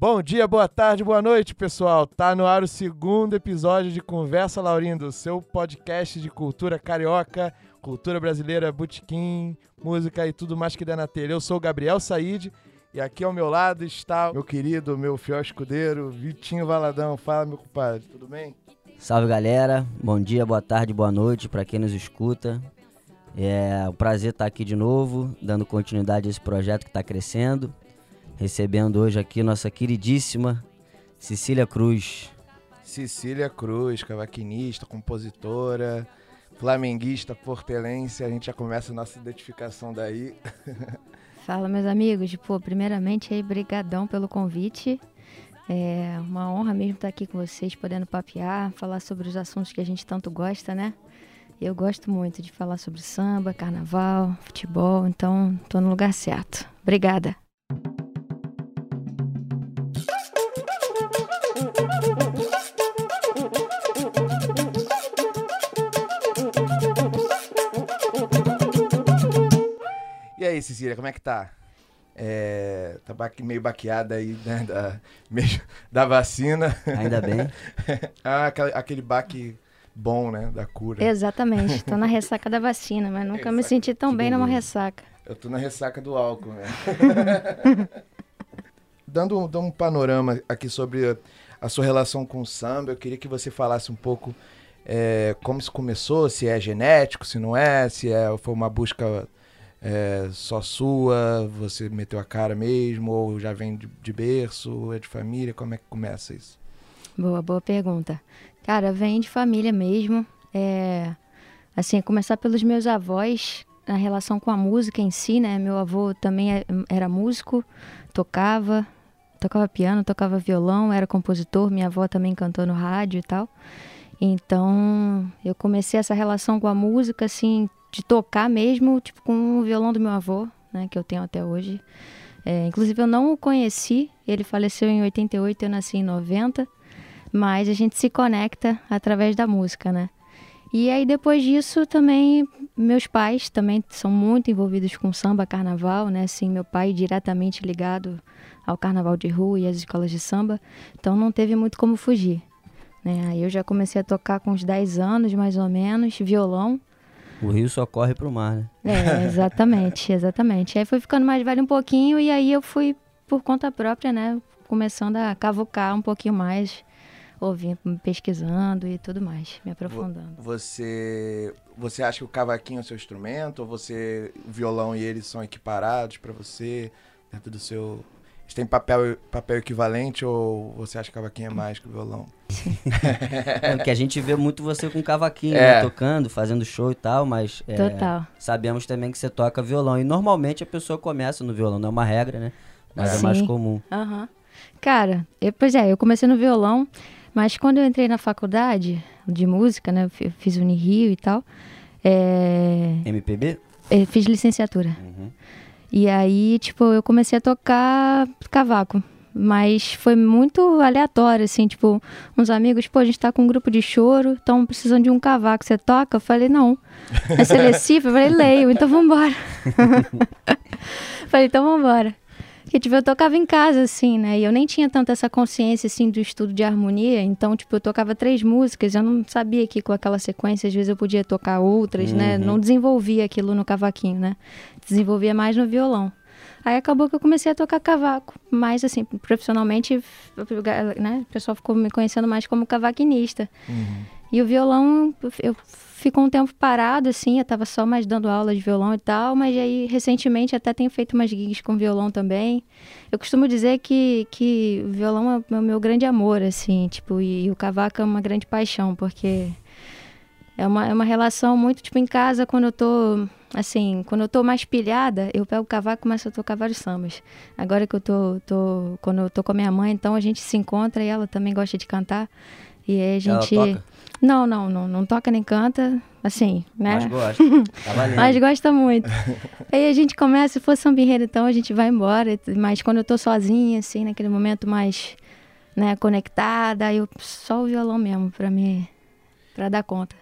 Bom dia, boa tarde, boa noite, pessoal. Tá no ar o segundo episódio de Conversa Laurindo, seu podcast de cultura carioca, cultura brasileira, botequim, música e tudo mais que der na telha. Eu sou o Gabriel Said e aqui ao meu lado está meu querido, meu fiel escudeiro, Vitinho Valadão. Fala, meu compadre, tudo bem? Salve galera, bom dia, boa tarde, boa noite para quem nos escuta. É um prazer estar aqui de novo, dando continuidade a esse projeto que está crescendo recebendo hoje aqui nossa queridíssima Cecília Cruz. Cecília Cruz, cavaquinista, compositora, flamenguista, portelense. A gente já começa a nossa identificação daí. Fala, meus amigos. Pô, primeiramente, aí, brigadão pelo convite. É uma honra mesmo estar aqui com vocês, podendo papear, falar sobre os assuntos que a gente tanto gosta, né? Eu gosto muito de falar sobre samba, carnaval, futebol, então tô no lugar certo. Obrigada. Aí, Cecília, como é que tá? É, tá meio baqueada aí, né? Da, meio, da vacina. Ainda bem. ah, aquele, aquele baque bom, né? Da cura. Exatamente. Tô na ressaca da vacina, mas nunca me senti tão bem numa ressaca. Eu tô na ressaca do álcool, né? dando, dando um panorama aqui sobre a sua relação com o samba, eu queria que você falasse um pouco é, como isso começou, se é genético, se não é, se é, foi uma busca é só sua? Você meteu a cara mesmo? Ou já vem de, de berço? É de família? Como é que começa isso? Boa, boa pergunta. Cara, vem de família mesmo. É, assim, começar pelos meus avós, a relação com a música em si, né? Meu avô também é, era músico, tocava, tocava piano, tocava violão, era compositor, minha avó também cantou no rádio e tal. Então, eu comecei essa relação com a música, assim, de tocar mesmo, tipo, com o violão do meu avô, né, que eu tenho até hoje. É, inclusive, eu não o conheci, ele faleceu em 88, eu nasci em 90, mas a gente se conecta através da música, né? E aí, depois disso, também, meus pais também são muito envolvidos com samba, carnaval, né? Assim, meu pai diretamente ligado ao carnaval de rua e às escolas de samba, então não teve muito como fugir. Né? Aí eu já comecei a tocar com uns 10 anos, mais ou menos, violão, o rio só corre pro mar, né? É, exatamente, exatamente. Aí foi ficando mais velho um pouquinho e aí eu fui, por conta própria, né, começando a cavucar um pouquinho mais, ouvindo, pesquisando e tudo mais, me aprofundando. Você, você acha que o cavaquinho é o seu instrumento? Ou você, o violão e ele são equiparados para você, dentro do seu eles têm papel, papel equivalente ou você acha que cavaquinho é mais que o violão? é, que a gente vê muito você com cavaquinho, é. né, tocando, fazendo show e tal, mas é, Total. sabemos também que você toca violão. E normalmente a pessoa começa no violão, não é uma regra, né? Mas é, é mais comum. Uhum. Cara, eu, pois é, eu comecei no violão, mas quando eu entrei na faculdade de música, né, eu fiz Unirio e tal. É... MPB? Eu fiz licenciatura. Uhum. E aí, tipo, eu comecei a tocar cavaco. Mas foi muito aleatório, assim, tipo, uns amigos, pô, a gente tá com um grupo de choro, estão precisando de um cavaco, você toca? Eu falei, não. É selecivo? Eu falei, leio, então vambora. falei, então vambora. Porque, tipo, eu tocava em casa, assim, né? E eu nem tinha tanto essa consciência, assim, do estudo de harmonia. Então, tipo, eu tocava três músicas. Eu não sabia que com aquela sequência, às vezes, eu podia tocar outras, né? uhum. né? Não desenvolvia aquilo no cavaquinho, né? Desenvolvia mais no violão. Aí acabou que eu comecei a tocar cavaco. Mas, assim, profissionalmente, né? O pessoal ficou me conhecendo mais como cavaquinista. Uhum. E o violão, eu ficou um tempo parado, assim, eu tava só mais dando aula de violão e tal, mas aí recentemente até tenho feito umas gigs com violão também. Eu costumo dizer que, que o violão é o meu grande amor, assim, tipo, e, e o cavaco é uma grande paixão, porque é uma, é uma relação muito, tipo, em casa, quando eu tô, assim, quando eu tô mais pilhada, eu pego o cavaco e começo a tocar vários sambas. Agora que eu tô, tô, quando eu tô com a minha mãe, então a gente se encontra e ela também gosta de cantar. E aí a gente. Ela toca? Não, não, não, não toca nem canta, assim, né? Mas gosta. Tá mas gosta muito. aí a gente começa, se for samba então a gente vai embora. Mas quando eu tô sozinha, assim, naquele momento mais, né, conectada, eu só o violão mesmo, pra mim, pra dar conta.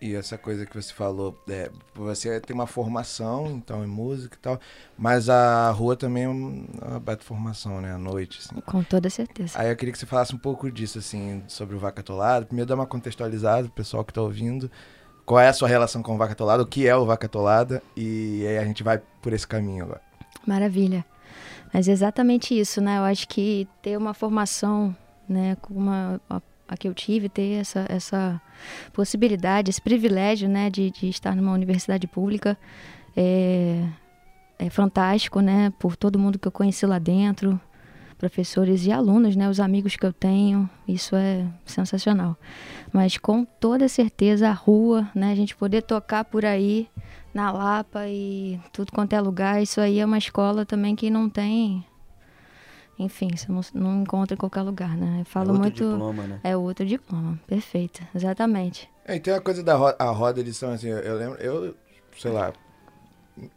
E essa coisa que você falou, é, você tem uma formação, então, em música e tal, mas a rua também é uma baita formação, né? À noite, assim. Com toda certeza. Aí eu queria que você falasse um pouco disso, assim, sobre o Vaca Atolado. Primeiro, dar uma contextualizada pro pessoal que tá ouvindo. Qual é a sua relação com o Vaca Atolada? O que é o Vaca Atolada? E aí a gente vai por esse caminho agora. Maravilha. Mas é exatamente isso, né? Eu acho que ter uma formação, né, como uma, a, a que eu tive, ter essa, essa possibilidade, esse privilégio, né, de, de estar numa universidade pública é, é fantástico, né? Por todo mundo que eu conheci lá dentro, professores e alunos, né? Os amigos que eu tenho, isso é sensacional. Mas com toda certeza a rua, né? A gente poder tocar por aí na Lapa e tudo quanto é lugar. Isso aí é uma escola também que não tem. Enfim, você não, não encontra em qualquer lugar, né? Eu falo é outro muito. diploma, né? É outro diploma, perfeito, exatamente. É, e tem uma coisa da roda, a roda, eles são assim, eu, lembro, eu, sei lá,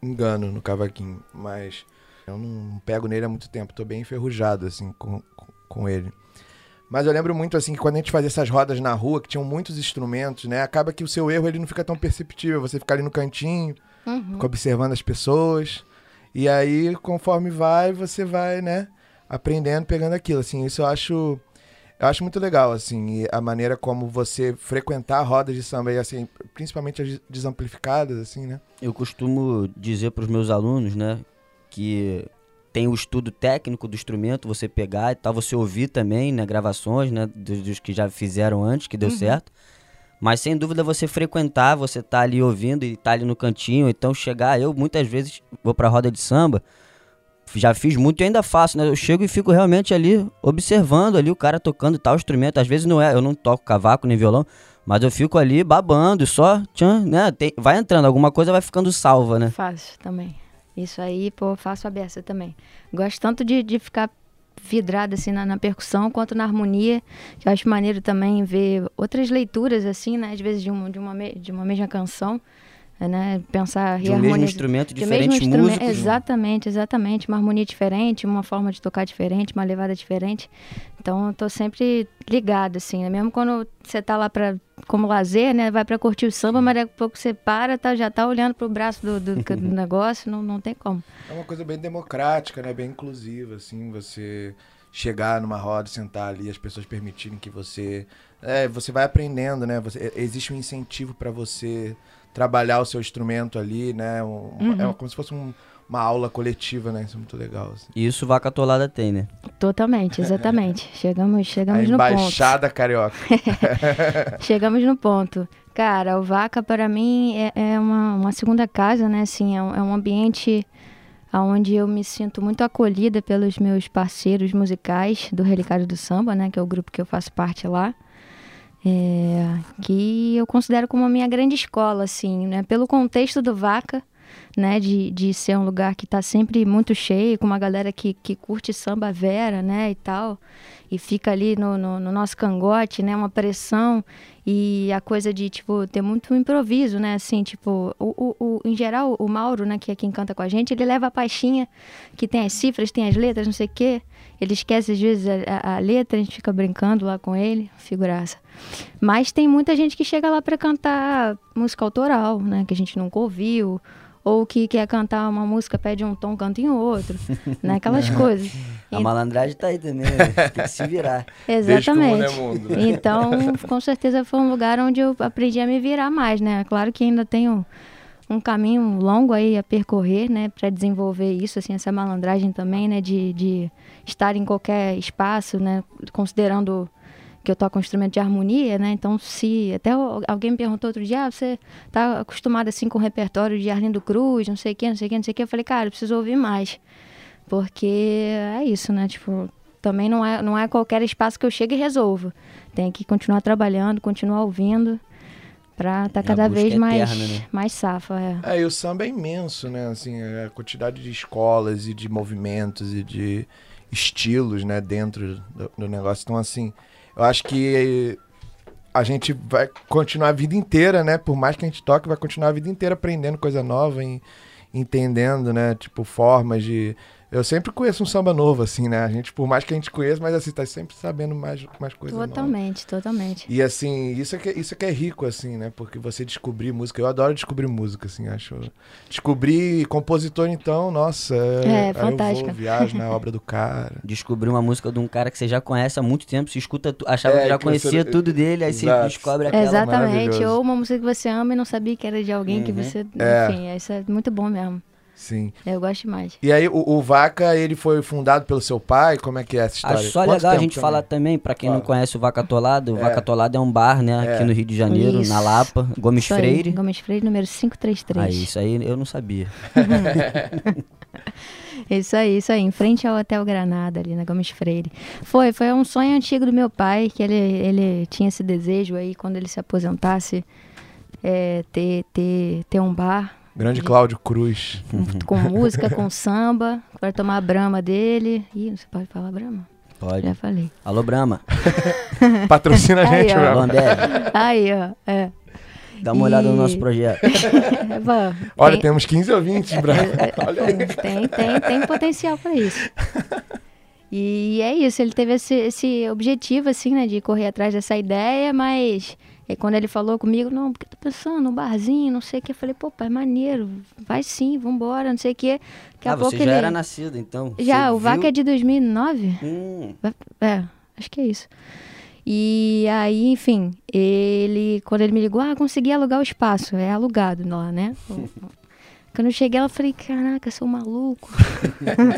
engano no cavaquinho, mas eu não pego nele há muito tempo, tô bem enferrujado, assim, com, com, com ele. Mas eu lembro muito, assim, que quando a gente fazia essas rodas na rua, que tinham muitos instrumentos, né? Acaba que o seu erro, ele não fica tão perceptível. Você fica ali no cantinho, Uhum. fica observando as pessoas. E aí, conforme vai, você vai, né? Aprendendo, pegando aquilo, assim. Isso eu acho... Eu acho muito legal, assim, a maneira como você frequentar rodas de samba, e assim, principalmente as desamplificadas, assim, né? Eu costumo dizer para os meus alunos, né, que tem o estudo técnico do instrumento, você pegar e tal, você ouvir também, né, gravações, né, dos, dos que já fizeram antes, que deu certo. Mas sem dúvida você frequentar, você tá ali ouvindo e tá ali no cantinho, então chegar, eu muitas vezes vou pra roda de samba, já fiz muito e ainda faço, né? Eu chego e fico realmente ali observando ali o cara tocando tal instrumento. Às vezes não é, eu não toco cavaco nem violão, mas eu fico ali babando, só, tchan, né? Tem- vai entrando, alguma coisa vai ficando salva, né? Faço também. Isso aí, pô, faço a beça também. Gosto tanto de, de ficar vidrada assim na, na percussão quanto na harmonia. Que eu acho maneiro também ver outras leituras assim, né? Às vezes de uma, de uma, de uma mesma canção, né? Pensar De um mesmo reharmoniza- instrumento, de mesmo diferentes instrumento- músicos. Exatamente, exatamente. Uma harmonia diferente, uma forma de tocar diferente, uma levada diferente. Então, eu tô sempre ligado, assim, né? Mesmo quando você tá lá pra, como lazer, né? Vai pra curtir o samba, mas daqui a pouco você para, tá, já tá olhando pro braço do, do, do negócio, não, não tem como. É uma coisa bem democrática, né? Bem inclusiva, assim, você chegar numa roda, sentar ali, as pessoas permitirem que você... É, você vai aprendendo, né? Você, existe um incentivo para você trabalhar o seu instrumento ali, né? Um- É como se fosse um- uma aula coletiva, né? Isso é muito legal, assim. E isso Vaca Atolada tem, né? Totalmente, exatamente. Chegamos, chegamos no ponto. embaixada carioca. Chegamos no ponto. Cara, o Vaca para mim é, é uma, uma segunda casa, né? Assim, é um, é um ambiente onde eu me sinto muito acolhida pelos meus parceiros musicais do Relicário do Samba, né? Que é o grupo que eu faço parte lá. É, que eu considero como a minha grande escola, assim, né? Pelo contexto do Vaca, né? De, de ser um lugar que tá sempre muito cheio, com uma galera que, que curte samba vera, né? E tal. E fica ali no, no, no nosso cangote, né? Uma pressão e a coisa de, tipo, ter muito improviso, né? Assim, tipo, o, o, o- em geral, o Mauro, né? Que é quem canta com a gente, ele leva a pastinha que tem as cifras, tem as letras, não sei o quê. Ele esquece, às vezes, a, a- a letra, a gente fica brincando lá com ele, figuraça. Mas tem muita gente que chega lá para cantar música autoral, né? Que a gente nunca ouviu. Ou que quer cantar uma música, pede um tom, canta em outro. né? Aquelas coisas. A malandragem tá aí também, né? Tem que se virar. Exatamente. é mundo, né? Então, com certeza foi um lugar onde eu aprendi a me virar mais, né? Claro que ainda tenho um caminho longo aí a percorrer, né, para desenvolver isso, assim, essa malandragem também, né, de, de estar em qualquer espaço, né, considerando que eu toco um instrumento de harmonia, né, então se, até alguém me perguntou outro dia, ah, você tá acostumado assim com o repertório de Arlindo Cruz, não sei o que, não sei o que, não sei o que, eu falei, cara, eu preciso ouvir mais, porque é isso, né, tipo, também não é, não é qualquer espaço que eu chego e resolvo, tem que continuar trabalhando, continuar ouvindo, pra estar É a cada vez mais, eterna, né? mais safa, é. É, e o samba é imenso, né? Assim, a quantidade de escolas e de movimentos e de estilos, né, dentro do, do negócio. Então, assim, eu acho que a gente vai continuar a vida inteira, né? Por mais que a gente toque, vai continuar a vida inteira aprendendo coisa nova e entendendo, né? Tipo, formas de Eu sempre conheço um samba novo, assim, né? A gente, por mais que a gente conheça, mas assim, tá sempre sabendo mais, mais coisas novas. Totalmente, totalmente. E assim, isso é, que, isso é que é rico, assim, né? Porque você descobrir música, eu adoro descobrir música, assim, acho. Descobrir compositor, então, nossa. É, fantástico. Eu vou, viajo na obra do cara. Descobrir uma música de um cara que você já conhece há muito tempo, você escuta, tu- achava É, que já que você- conhecia tudo dele, aí você Exato. descobre aquela. Exatamente. Ou uma música que você ama e não sabia que era de alguém que Uhum. você. É. Enfim, isso é muito bom mesmo. Sim. Eu gosto demais. E aí, o, o Vaca, ele foi fundado pelo seu pai? Como é que é essa história? Acho só Quanto legal a gente também? falar também, pra quem não conhece o Vaca Atolado, o É. Vaca Atolado é um bar, né, É. aqui no Rio de Janeiro, Isso. na Lapa, Gomes Isso aí, Freire. Gomes Freire, número 533. Aí, isso aí eu não sabia. Isso aí, isso aí, em frente ao Hotel Granada, ali na Gomes Freire. Foi, foi um sonho antigo do meu pai, que ele, ele tinha esse desejo aí, quando ele se aposentasse, é, ter, ter, ter um bar Grande Cláudio Cruz. com, música, com samba, para tomar a brama dele. Ih, você pode falar brama? Pode. Já falei. Alô, Brahma. Patrocina a Aí, gente, Ambev. Aí, ó, é. Dá uma olhada no E- nosso projeto. Vá, Olha, tem- temos 15 ouvintes. Olha aí. Tem, tem, tem potencial para isso. E é isso, ele teve esse, esse objetivo, assim, né, de correr atrás dessa ideia, mas aí quando ele falou comigo, não, porque eu tô pensando num barzinho, não sei o que, eu falei, pô, pai, maneiro, vai sim, vambora, não sei o que. Daqui a ah, pouco você já ele... era nascido, então. Já, o VAC viu? é de 2009? Hum, É, acho que é isso. E aí, enfim, ele, quando ele me ligou, ah, consegui alugar o espaço, é alugado lá, né? Quando eu cheguei, ela falei, caraca, sou maluco.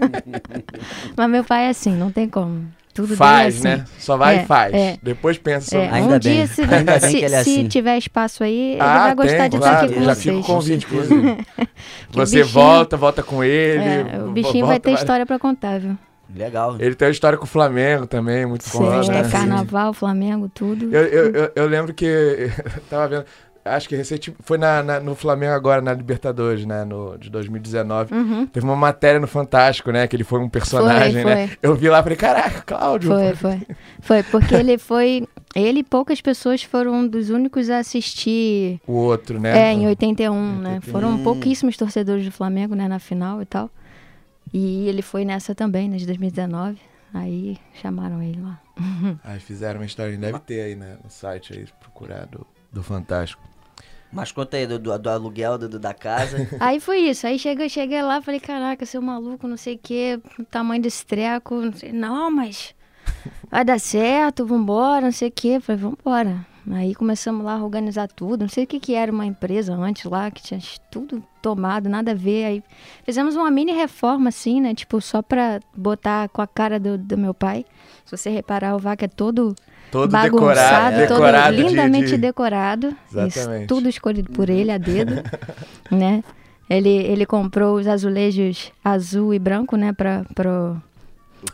Mas meu pai é assim, não tem como. Tudo Faz, é né? assim. Só vai É, e faz. é. Depois pensa sobre É, Ainda um bem, dia, se, ainda bem se- que ele é se assim. tiver espaço aí, ele Ah, vai gostar tem, de claro, estar aqui com já vocês. fica o convite, inclusive. Você bichinho- volta, volta com ele. É, o bichinho vai volta ter várias- história pra contar, viu? legal. Ele tem uma história com o Flamengo também, muito forte. né? carnaval, Flamengo, tudo. Eu, eu, eu, eu lembro que eu tava vendo, acho que recente foi na, na- no Flamengo agora, na Libertadores, né, no, de 2019. Uhum. Teve uma matéria no Fantástico, né, que ele foi um personagem, Foi, né? foi. Eu vi lá e falei, caraca, Cláudio. Foi, foi. Foi, porque ele foi. Ele e poucas pessoas foram um dos únicos a assistir. O outro, né? É, em 81, né? 81. Foram pouquíssimos torcedores do Flamengo, né, na final e tal. E ele foi nessa também, né, de 2019. Aí chamaram ele lá. Aí fizeram uma história, deve ter aí né, no site aí, procurar do, do Fantástico. Mas conta aí do, do, do aluguel do, da casa. Aí foi isso. Aí cheguei, cheguei lá, falei, caraca, seu maluco, não sei o quê, tamanho desse treco, não sei. Não, mas vai dar certo, vambora, não sei o quê. Falei, vambora. Aí começamos lá a organizar tudo. Não sei o que, que era uma empresa antes lá, que tinha tudo tomado, nada a ver. Aí fizemos uma mini reforma, assim, né? Tipo, só pra botar com a cara do, do meu pai. Se você reparar, o vaca é todo Todo bagunçado, decorado, decorado todo de- lindamente de, decorado. Isso, tudo escolhido por ele a dedo, né? Ele, ele comprou os azulejos azul e branco, né, para pro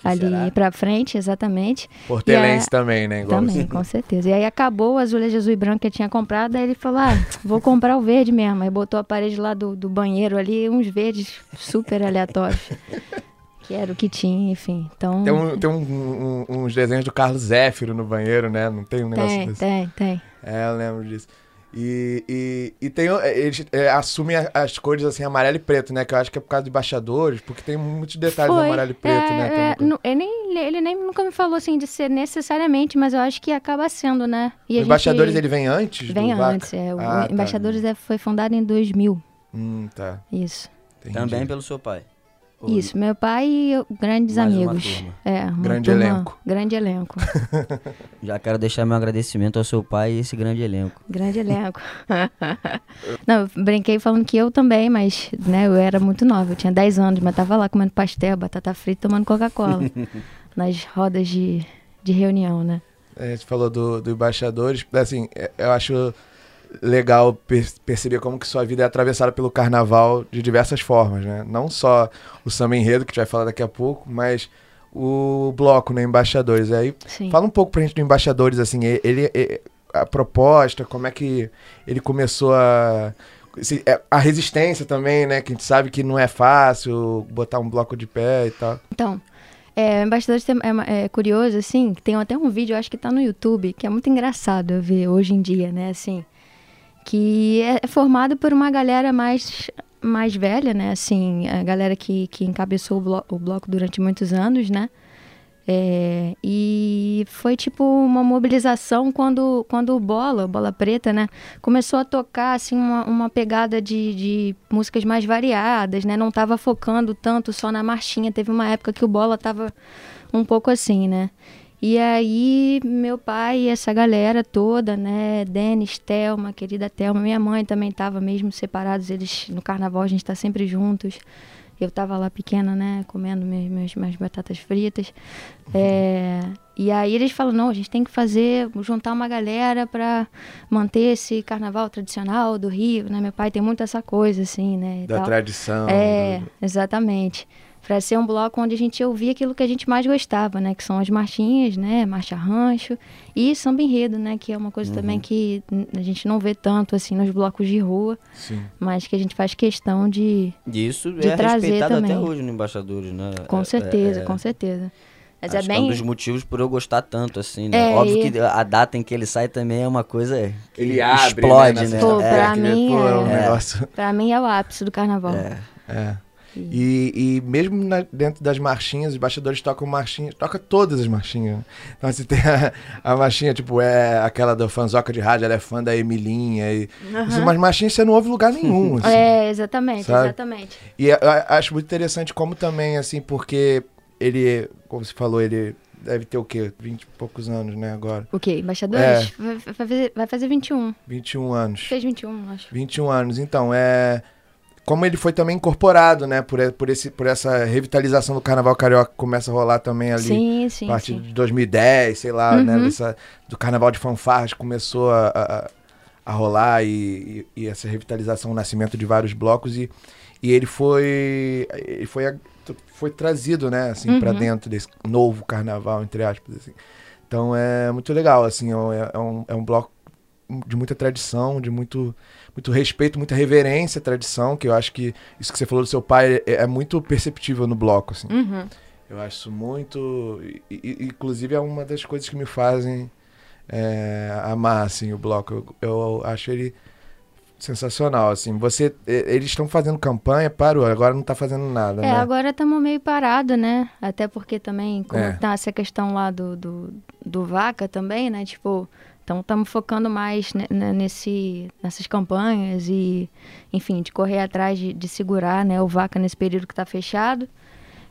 ali para frente, exatamente. Portelense também, né? Igual Também, você. com certeza. E aí acabou o azulejo azul e branco que ele tinha comprado, aí ele falou: "Ah, vou comprar o verde mesmo". Aí botou a parede lá do, do banheiro ali, uns verdes super aleatórios. que era o que tinha, enfim. Então Tem, um- tem um- um- uns desenhos do Carlos Zéfiro no banheiro, né? Não tem um negócio tem, desse? tem, tem. É, eu lembro disso. E, e, e tem, o- eles é, assumem a- as cores assim, amarelo e preto, né? Que eu acho que é por causa de embaixadores, porque tem muitos detalhes Foi. amarelo e preto, É, né? É, ele, nem, ele nem nunca me falou assim de ser necessariamente, mas eu acho que acaba sendo, né? E o Embaixadores, gente... ele vem antes Vem do Vaca? antes, é. O Ah, tá. Embaixadores é- foi fundado em 2000, Hum, tá. isso. Entendi. Também pelo seu pai. Ou- Isso, meu pai e eu, grandes Mais uma amigos. turma. É, uma Grande turma- elenco. Grande elenco. Já quero deixar meu agradecimento ao seu pai e esse grande elenco. grande elenco. Não, brinquei falando que eu também, mas né, eu era muito nova, eu tinha 10 anos, mas tava lá comendo pastel, batata frita, tomando Coca-Cola. nas rodas de, de reunião, né? É, você falou do, do Embaixadores. Assim, é, eu acho legal per- perceber como que sua vida é atravessada pelo carnaval de diversas formas, né? Não só o samba enredo, que a gente vai falar daqui a pouco, mas o bloco, né? Embaixadores. Aí, Sim. fala um pouco pra gente do Embaixadores, assim, ele, e- a proposta, como é que ele começou a... é, A resistência também, né? Que a gente sabe que não é fácil botar um bloco de pé e tal. Então, é, o Embaixadores é, é curioso, assim, tem até um vídeo, eu acho que tá no YouTube, que é muito engraçado eu ver hoje em dia, né, assim, que é formado por uma galera mais mais velha, né? Assim, a galera que, que encabeçou o, blo o bloco durante muitos anos, né? É, e foi tipo uma mobilização quando, quando o Bola, Bola Preta, né, começou a tocar assim uma, uma pegada de, de músicas mais variadas, né, não estava focando tanto só na marchinha. Teve uma época que o Bola estava um pouco assim, né. E aí meu pai e essa galera toda, né, Denis, Thelma, querida Thelma, minha mãe também estava mesmo separados, eles no carnaval a gente está sempre juntos. Eu tava lá pequena, né, comendo meus, meus, minhas batatas fritas. É, e aí eles falam, não, a gente tem que fazer, juntar uma galera para manter esse carnaval tradicional do Rio, né? Meu pai tem muito essa coisa, assim, né? Da tal. tradição. É, do... exatamente para ser um bloco onde a gente ouvia aquilo que a gente mais gostava, né? Que são as marchinhas, né? Marcha rancho e samba enredo, né? Que é uma coisa uhum. também que a gente não vê tanto, assim, nos blocos de rua. Sim. Mas que a gente faz questão de Isso de é trazer respeitado também. até hoje no Embaixadores, né? Com É- certeza, é- com certeza. Mas Acho é que é um bem... dos motivos por eu gostar tanto, assim, né? É, Óbvio e- que a data em que ele sai também é uma coisa que Ele abre, explode, né? né? nessa- Pô, É, pra aquele- mim é um é- negócio... Pra mim é o ápice do carnaval. é. E, e mesmo na- dentro das marchinhas, os bastidores tocam marchinhas, toca todas as marchinhas. Então você tem a, a marchinha, tipo, é aquela do fanzoca de rádio, ela é fã da Emilinha. E, assim, umas marchinhas você não ouve lugar nenhum. assim. É, exatamente, Sabe? exatamente. E eu a- acho muito interessante como também, assim, porque ele, como você falou, ele deve ter o quê? 20 e poucos anos, né, agora? O quê? Embaixadores? É. Vai fazer, vai fazer 21. 21 anos. Fez 21, acho. 21 anos. Então, é. Como ele foi também incorporado, né? Por, por, esse, por essa revitalização do carnaval carioca que começa a rolar também ali. Sim, sim, a partir sim. de 2010, sei lá, né? Uhum. Dessa, do carnaval de fanfarras começou a, a, a rolar e, e, e essa revitalização, o nascimento de vários blocos e, e ele foi ele foi, foi trazido, né, assim, Uhum. dentro desse novo carnaval, entre aspas, assim. Então é muito legal, assim, é, é um, é um bloco de muita tradição, de muito, muito respeito, muita reverência à tradição, que eu acho que isso que você falou do seu pai é, é muito perceptível no bloco, assim. Uhum. Eu acho isso muito. e- Inclusive é uma das coisas que me fazem é, amar assim, o bloco. Eu, eu acho ele sensacional. Assim. Você, eles estão fazendo campanha, parou, agora não está fazendo nada. É, né? agora estamos meio parado, né? Até porque também, como É. tá essa questão lá do, do, do vaca também, né? Tipo, então estamos focando mais ne- ne- nesse, nessas campanhas e, enfim, de correr atrás de, de segurar né, o vaca nesse período que está fechado.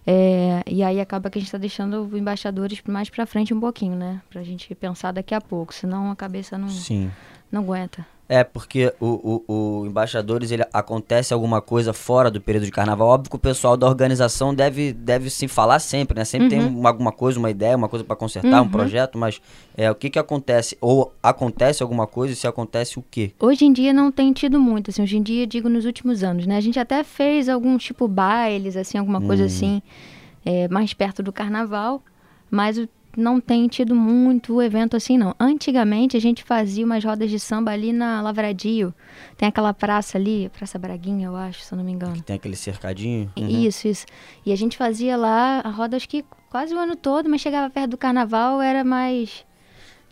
É, e aí acaba que a gente está deixando os embaixadores mais para frente um pouquinho, né? Pra gente pensar daqui a pouco, senão a cabeça não, Sim. não aguenta. É, porque o, o, o Embaixadores, ele acontece alguma coisa fora do período de carnaval. Óbvio que o pessoal da organização deve, deve se falar sempre, né? Sempre tem uma, alguma coisa, uma ideia, uma coisa para consertar, um Uhum. projeto, mas é, o que que acontece? Ou acontece alguma coisa e se acontece o quê? Hoje em dia não tem tido muito, assim, hoje em dia, digo, nos últimos anos, né? A gente até fez algum tipo bailes, assim, alguma coisa assim, é, mais perto do carnaval, mas o- não tem tido muito evento assim, não. Antigamente a gente fazia umas rodas de samba ali na Lavradio, tem aquela praça ali, Praça Braguinha, eu acho, se eu não me engano. Tem aquele cercadinho? Uhum. Isso, isso. E a gente fazia lá a roda, acho que quase o ano todo, mas chegava perto do carnaval, era mais.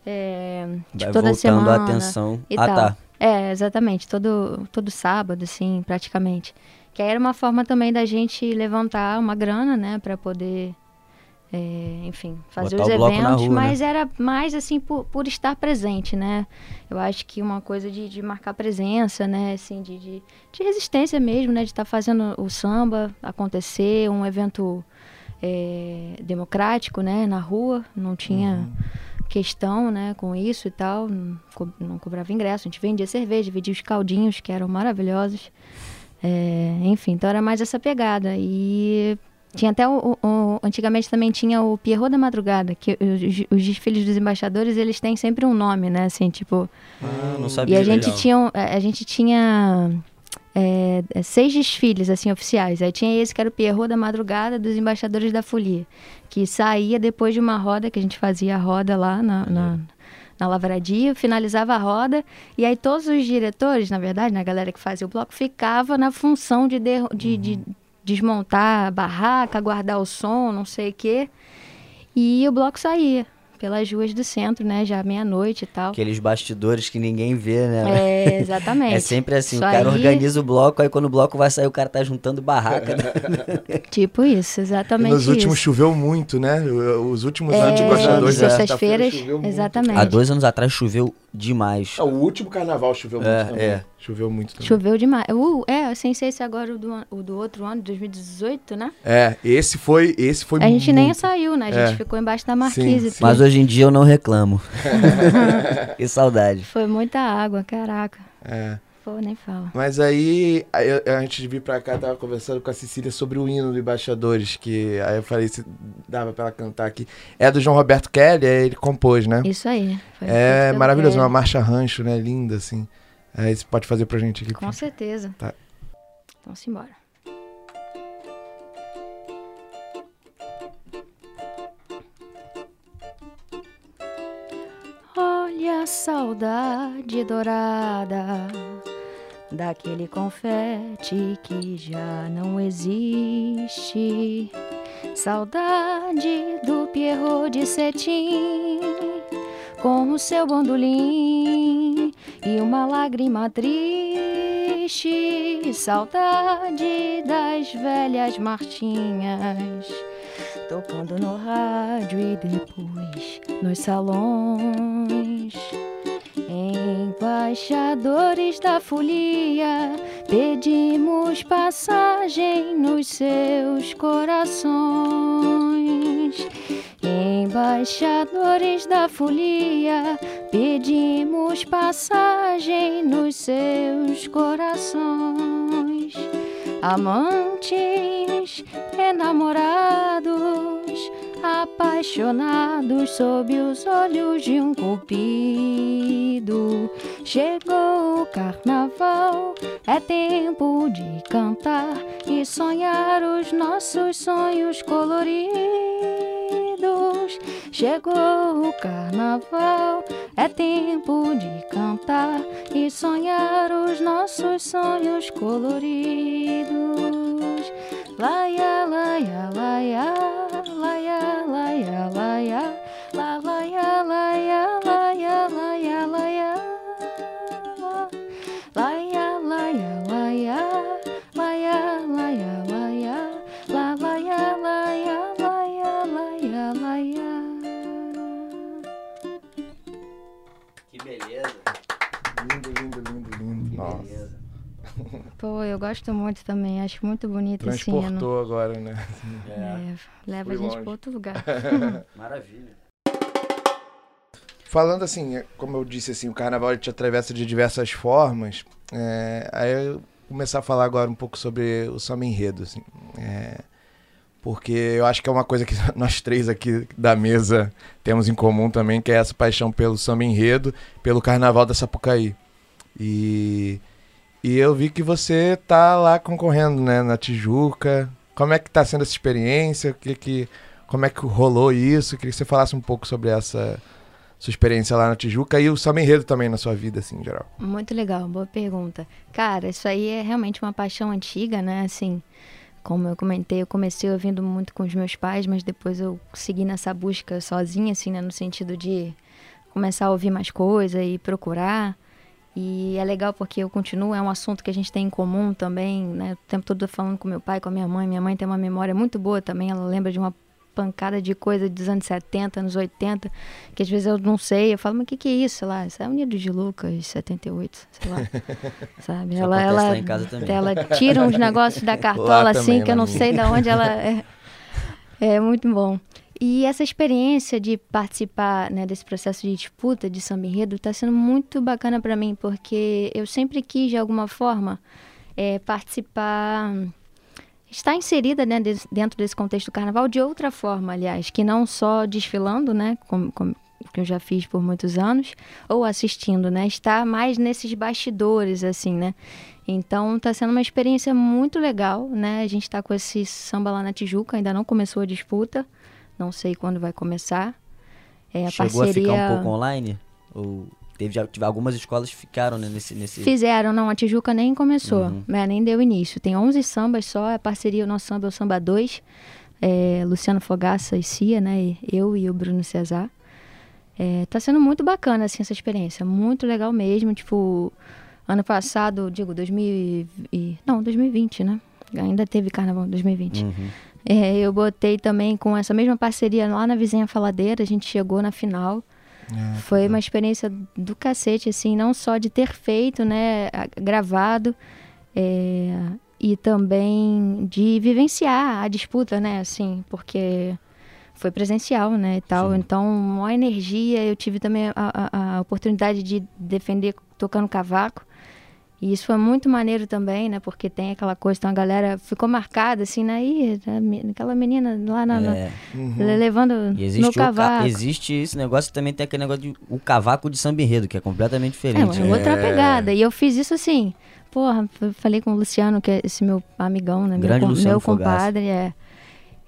É, tipo, toda voltando semana. a atenção. E ah, tal. tá. É, exatamente. Todo, todo sábado, assim, praticamente. Que aí era uma forma também da gente levantar uma grana, né? Pra poder, é, enfim, fazer Botar os eventos. rua, né? mas era mais, assim, por, por estar presente, né? Eu acho que uma coisa de, de marcar presença, né? Assim, de, de, de resistência mesmo, né? De estar fazendo o samba acontecer, um evento é, democrático, né? Na rua. Não tinha Uhum. questão, né, com isso e tal, não, co- não cobrava ingresso, a gente vendia cerveja, vendia os caldinhos que eram maravilhosos, É, enfim, então era mais essa pegada e tinha até o, o- antigamente também tinha o Pierrot da Madrugada, que os, os desfiles dos embaixadores eles têm sempre um nome, né, assim, tipo, Ah, não e sabia. a gente legal. tinha, a gente tinha é, é, seis desfiles assim oficiais. Aí tinha esse que era o Pierrot da Madrugada dos Embaixadores da Folia, que saía depois de uma roda que a gente fazia a roda lá na, na, na lavradia, finalizava a roda e aí todos os diretores, na verdade, na galera que fazia o bloco, ficava na função de, de, de desmontar a barraca, guardar o som, não sei o quê. E o bloco saía pelas ruas do centro, né? Já meia-noite e tal. Aqueles bastidores que ninguém vê, né? É, exatamente. É sempre assim, Isso o cara aí- organiza o bloco, aí quando o bloco vai sair, o cara tá juntando barraca. né? Tipo isso, exatamente Nos últimos isso. choveu muito, né? Os últimos É, anos, anos, dois é. sextas-feiras, muito. exatamente. Há dois anos atrás choveu demais. Ah, o último carnaval choveu muito É, também. é. Choveu muito também. Choveu demais. Uh, é, sem sei se agora o do, o do outro ano, 2018, né? É, esse foi, esse foi A gente nem muito. saiu, né? A gente É. ficou embaixo da marquise. sim. Mas hoje em dia eu não reclamo. que saudade. Foi muita água, caraca. É. Pô, nem fala. Mas aí, aí eu- antes de vir pra cá, eu tava conversando com a Cecília sobre o hino do Embaixadores, que aí eu falei se dava pra ela cantar aqui. É do João Roberto Kelly, aí ele compôs, né? Isso aí. Foi É maravilhoso, Kelly. uma marcha rancho, né? Linda, assim. Aí você pode fazer pra gente aqui. Com certeza. Tá. Então, simbora. Olha a saudade dourada daquele confete que já não existe. Saudade do Pierrot de cetim com o seu bandolim e uma lágrima triste. Saudade das velhas marchinhas tocando no rádio e depois nos salões. Embaixadores da folia, pedimos passagem nos seus corações. Embaixadores da folia, pedimos passagem nos seus corações. Amantes, enamorados, apaixonados sob os olhos de um cupido. Chegou o carnaval, é tempo de cantar e sonhar os nossos sonhos coloridos. Chegou o carnaval, é tempo de cantar e sonhar os nossos sonhos coloridos. Laia, laia, laia, laia, laia, laia, la, laia, laia, laia, Pô, eu gosto muito também, acho muito bonito esse hino. Transportou agora, né? É, leva Fui a gente longe. para outro lugar. Maravilha. Falando assim, é, como eu disse, assim, o carnaval te atravessa de diversas formas. É, aí eu começar a falar agora um pouco sobre o samba enredo, assim. É, porque eu acho que é uma coisa que nós três aqui da mesa temos em comum também, que é essa paixão pelo samba enredo, pelo carnaval da Sapucaí. E, e eu vi que você tá lá concorrendo, né, na Tijuca. Como é que tá sendo essa experiência? O que que, como é que rolou isso? Queria que você falasse um pouco sobre essa sua experiência lá na Tijuca e o samba enredo também na sua vida, assim, em geral. Muito legal, boa pergunta. Cara, isso aí é realmente uma paixão antiga, né? Assim, como eu comentei, eu comecei ouvindo muito com os meus pais, mas depois eu segui nessa busca sozinha, assim, né? No sentido de começar a ouvir mais coisa e procurar. E é legal porque eu continuo, é um assunto que a gente tem em comum também, né? O tempo todo eu falando com meu pai, com a minha mãe. Minha mãe tem uma memória muito boa também, ela lembra de uma pancada de coisa dos anos 70, anos 80, que às vezes eu não sei, eu falo, mas o que, que é isso? Sei lá, isso é Unidos de Lucas, 78, sei lá. Sabe? Isso Ela, ela, lá em casa também. ela tira uns negócios da cartola assim, também, que eu não minha. sei de onde ela é. É muito bom. E essa experiência de participar né, desse processo de disputa de samba enredo está sendo muito bacana para mim, porque eu sempre quis, de alguma forma, é, participar, estar inserida né, dentro desse contexto do carnaval de outra forma, aliás, que não só desfilando, né, como, como- que eu já fiz por muitos anos, ou assistindo, né, estar mais nesses bastidores, assim, né. Então está sendo uma experiência muito legal, né? A gente está com esse samba lá na Tijuca, ainda não começou a disputa, não sei quando vai começar. É a Chegou parceria. a ficar um pouco online? Ou teve, já, tive- algumas escolas ficaram né, nesse, nesse... Fizeram, não, a Tijuca nem começou, Uhum. né, nem deu início. Tem 11 sambas só, a parceria, o nosso samba é o Samba 2, é, Luciano Fogaça e Cia, né, e eu e o Bruno Cesar. É, tá sendo muito bacana, assim, essa experiência. Muito legal mesmo. Tipo, ano passado, digo, 2000 e... Não, 2020, né? Ainda teve carnaval em 2020. Uhum. É, eu botei também com essa mesma parceria lá na Vizinha Faladeira. A gente chegou na final. É, Foi uma experiência do cacete, assim, não só de ter feito, né, gravado, é, e também de vivenciar a disputa, né, assim, porque foi presencial, né, e tal. Sim. Então, uma energia. Eu tive também a, a- a oportunidade de defender tocando cavaco. E isso foi muito maneiro também, né? Porque tem aquela coisa, então a galera ficou marcada, assim, né? Ih, aquela menina lá na, na- É, Uhum. levando e existe, no o ca- cavaco. existe esse negócio também tem aquele negócio de o cavaco de samba enredo, que é completamente É, diferente. uma né? outra pegada. E eu fiz isso assim. Porra, falei com o Luciano, que é esse meu amigão, né? Grande meu, Luciano meu compadre, é.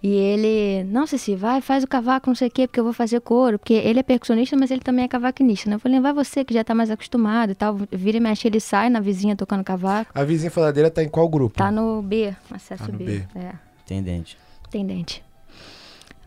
E ele, não, Ceci, vai, faz o cavaco, não sei o quê, porque eu vou fazer coro. Porque ele é percussionista, mas ele também é cavaquinista, né? Eu falei, vai você que já tá mais acostumado e tal. Vira e mexe, ele sai na vizinha tocando cavaco. A vizinha faladeira tá em qual grupo? Tá no B, acesso Tá no B. B. É. Tendente. Tendente.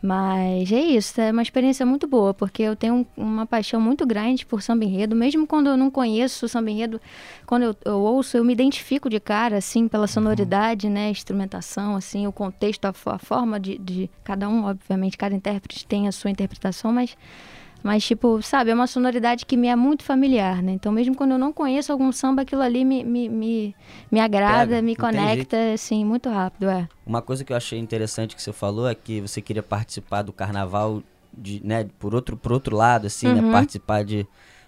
Mas é isso, é uma experiência muito boa, porque eu tenho um- uma paixão muito grande por samba enredo, mesmo quando eu não conheço o samba enredo, quando eu, eu ouço, eu me identifico de cara, assim, pela sonoridade, né, a instrumentação, assim, o contexto, a, a forma de, de cada um, obviamente, cada intérprete tem a sua interpretação, mas, mas, tipo, sabe, é uma sonoridade que me é muito familiar, né, então mesmo quando eu não conheço algum samba, aquilo ali me, me, me, me agrada, Pega, me conecta, assim, muito rápido, é. Uma coisa que eu achei interessante que você falou é que você queria participar do carnaval de, né, por outro, por outro lado, assim, né, Uhum. participar de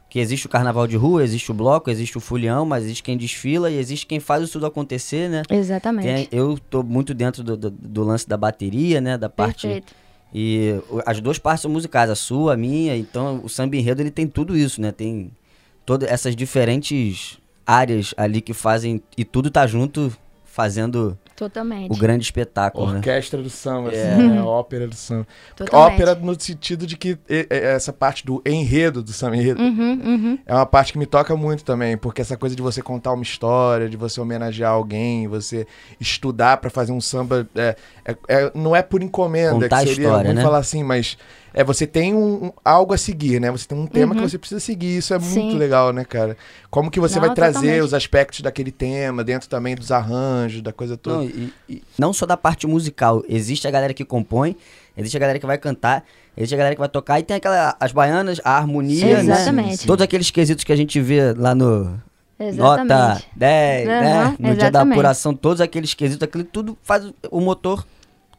que existe o carnaval de rua, existe o bloco, existe o folião, mas existe quem desfila e existe quem faz isso tudo acontecer, né? Exatamente. Tem- eu tô muito dentro do, do, do lance da bateria, né, da parte Perfeito. E as duas partes são musicais, a sua, a minha, então o samba enredo ele tem tudo isso, né? Tem todas essas diferentes áreas ali que fazem e tudo tá junto fazendo Totalmente. o grande espetáculo, né? Orquestra do samba, É. assim, né? A ópera do samba. Totalmente. Ópera no sentido de que essa parte do enredo do samba enredo Uhum, uhum. é uma parte que me toca muito também, porque essa coisa de você contar uma história, de você homenagear alguém, você estudar pra fazer um samba, é, é- é- não é por encomenda, Contar que seria, história, vamos né? falar assim, mas é você tem um, um- algo a seguir, né? Você tem um tema Uhum. que você precisa seguir, isso é Sim. muito legal, né, cara? Como que você Não, vai trazer totalmente. os aspectos daquele tema dentro também dos arranjos, da coisa toda. Não, e- e não só da parte musical, existe a galera que compõe, existe a galera que vai cantar, existe a galera que vai tocar e tem aquela as baianas, a harmonia, Sim, né? exatamente. Todos aqueles quesitos que a gente vê lá no Exatamente. nota 10, né? Aham, No dia da exatamente. apuração, todos aqueles quesitos, aquilo tudo faz o- o motor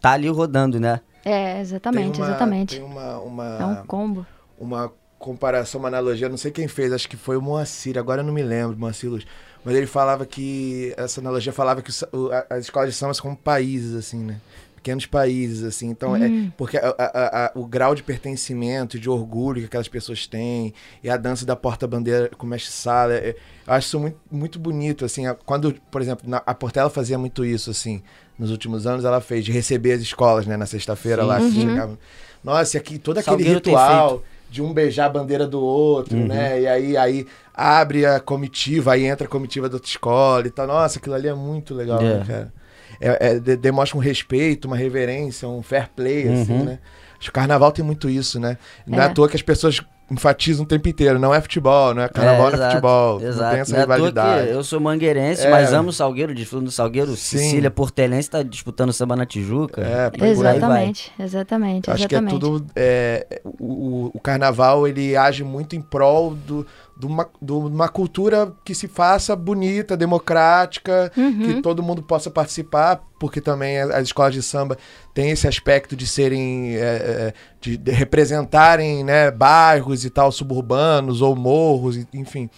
tá ali rodando, né? É, exatamente, Tem uma- exatamente. Tem uma, uma, É um combo. uma comparação, uma analogia, não sei quem fez, acho que foi o Moacir, agora eu não me lembro, Moacir Luz. Mas ele falava que, essa analogia falava que o a- as escolas de samba são como países, assim, né? Pequenos países, assim. Então, é Hum. porque a- a- a- o grau de pertencimento, de orgulho que aquelas pessoas têm, e a dança da porta-bandeira com o mestre Sala, é- eu acho isso muito, muito bonito, assim. Quando, por exemplo, na- a Portela fazia muito isso, assim, nos últimos anos, ela fez de receber as escolas, né, na sexta-feira lá, que Uhum. chegava. Nossa, e aqui todo aquele Salgueiro ritual de um beijar a bandeira do outro, Uhum. né? E aí, aí abre a comitiva, aí entra a comitiva da outra escola e tal. Nossa, aquilo ali é muito legal, É. né, cara? É, é, de- demonstra um respeito, uma reverência, um fair play, assim, Uhum. né? Acho que o carnaval tem muito isso, né? Não é, É. à toa que as pessoas enfatizam o tempo inteiro. Não é futebol, não é carnaval, não é exato, futebol. Não Exato. tem essa Não é rivalidade. eu sou mangueirense, É. mas amo o Salgueiro, desfruto do Salgueiro. Sim. Sicília Portelense tá disputando samba na Tijuca. É, por aí vai. Exatamente, exatamente, Acho que é exatamente. tudo. é, o, o- carnaval ele age muito em prol do, de uma, de uma cultura que se faça bonita, democrática, Uhum. que todo mundo possa participar, porque também as escolas de samba têm esse aspecto de serem. é, é, de, de representarem né, bairros e tal, suburbanos ou morros, enfim.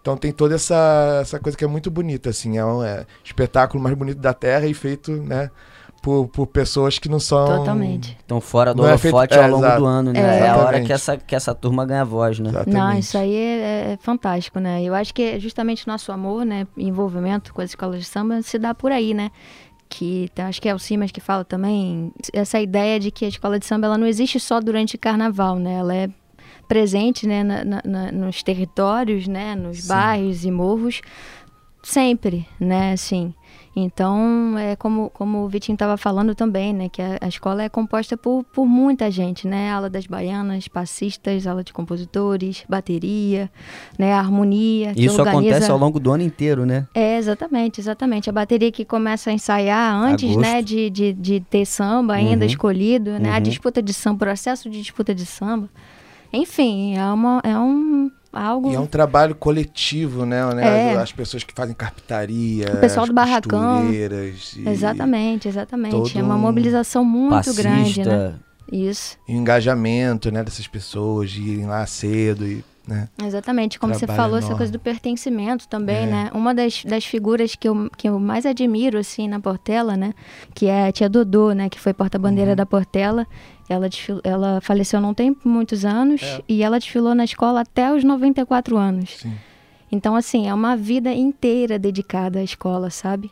Então tem toda essa, essa coisa que é muito bonita, assim. É um é, espetáculo mais bonito da Terra e feito, né? Por, por pessoas que não são. Totalmente. Estão fora do é holofote é, ao longo exato. do ano, né? É. É, a hora que essa, que essa turma ganha voz, né? Exatamente. Não, isso aí é, é fantástico, né? Eu acho que é justamente nosso amor, né, envolvimento com as escolas de samba se dá por aí, né? Que acho que é o Simas que fala também essa ideia de que a escola de samba ela não existe só durante carnaval, né? Ela é presente, né, na- na- nos territórios, né, nos Sim. bairros e morros sempre, né, assim. Então, é como, como o Vitinho estava falando também, né? Que a, a, escola é composta por, por muita gente, né? Aula das baianas, passistas, aula de compositores, bateria, né? harmonia. Isso organiza... acontece ao longo do ano inteiro, né? É, exatamente, exatamente. A bateria que começa a ensaiar antes, Agosto. né? De, de, de ter samba ainda uhum. escolhido, né? Uhum. A disputa de samba, processo de disputa de samba. Enfim, é, uma, é um algo. E é um trabalho coletivo, né? né? É. As pessoas que fazem carpintaria, o pessoal do barracão. Exatamente, exatamente. É uma mobilização muito Passista. grande, né? Isso. E o engajamento, né, dessas pessoas de irem lá cedo e né? Exatamente, como Trabalho você falou, enorme. essa coisa do pertencimento também, é. né? Uma das, das figuras que eu, que eu mais admiro, assim, na Portela, né? Que é a tia Dodô, né? Que foi porta-bandeira uhum. da Portela. Ela, desfil... ela faleceu não tem muitos anos é. e ela desfilou na escola até os 94 anos. Sim. Então, assim, é uma vida inteira dedicada à escola, sabe?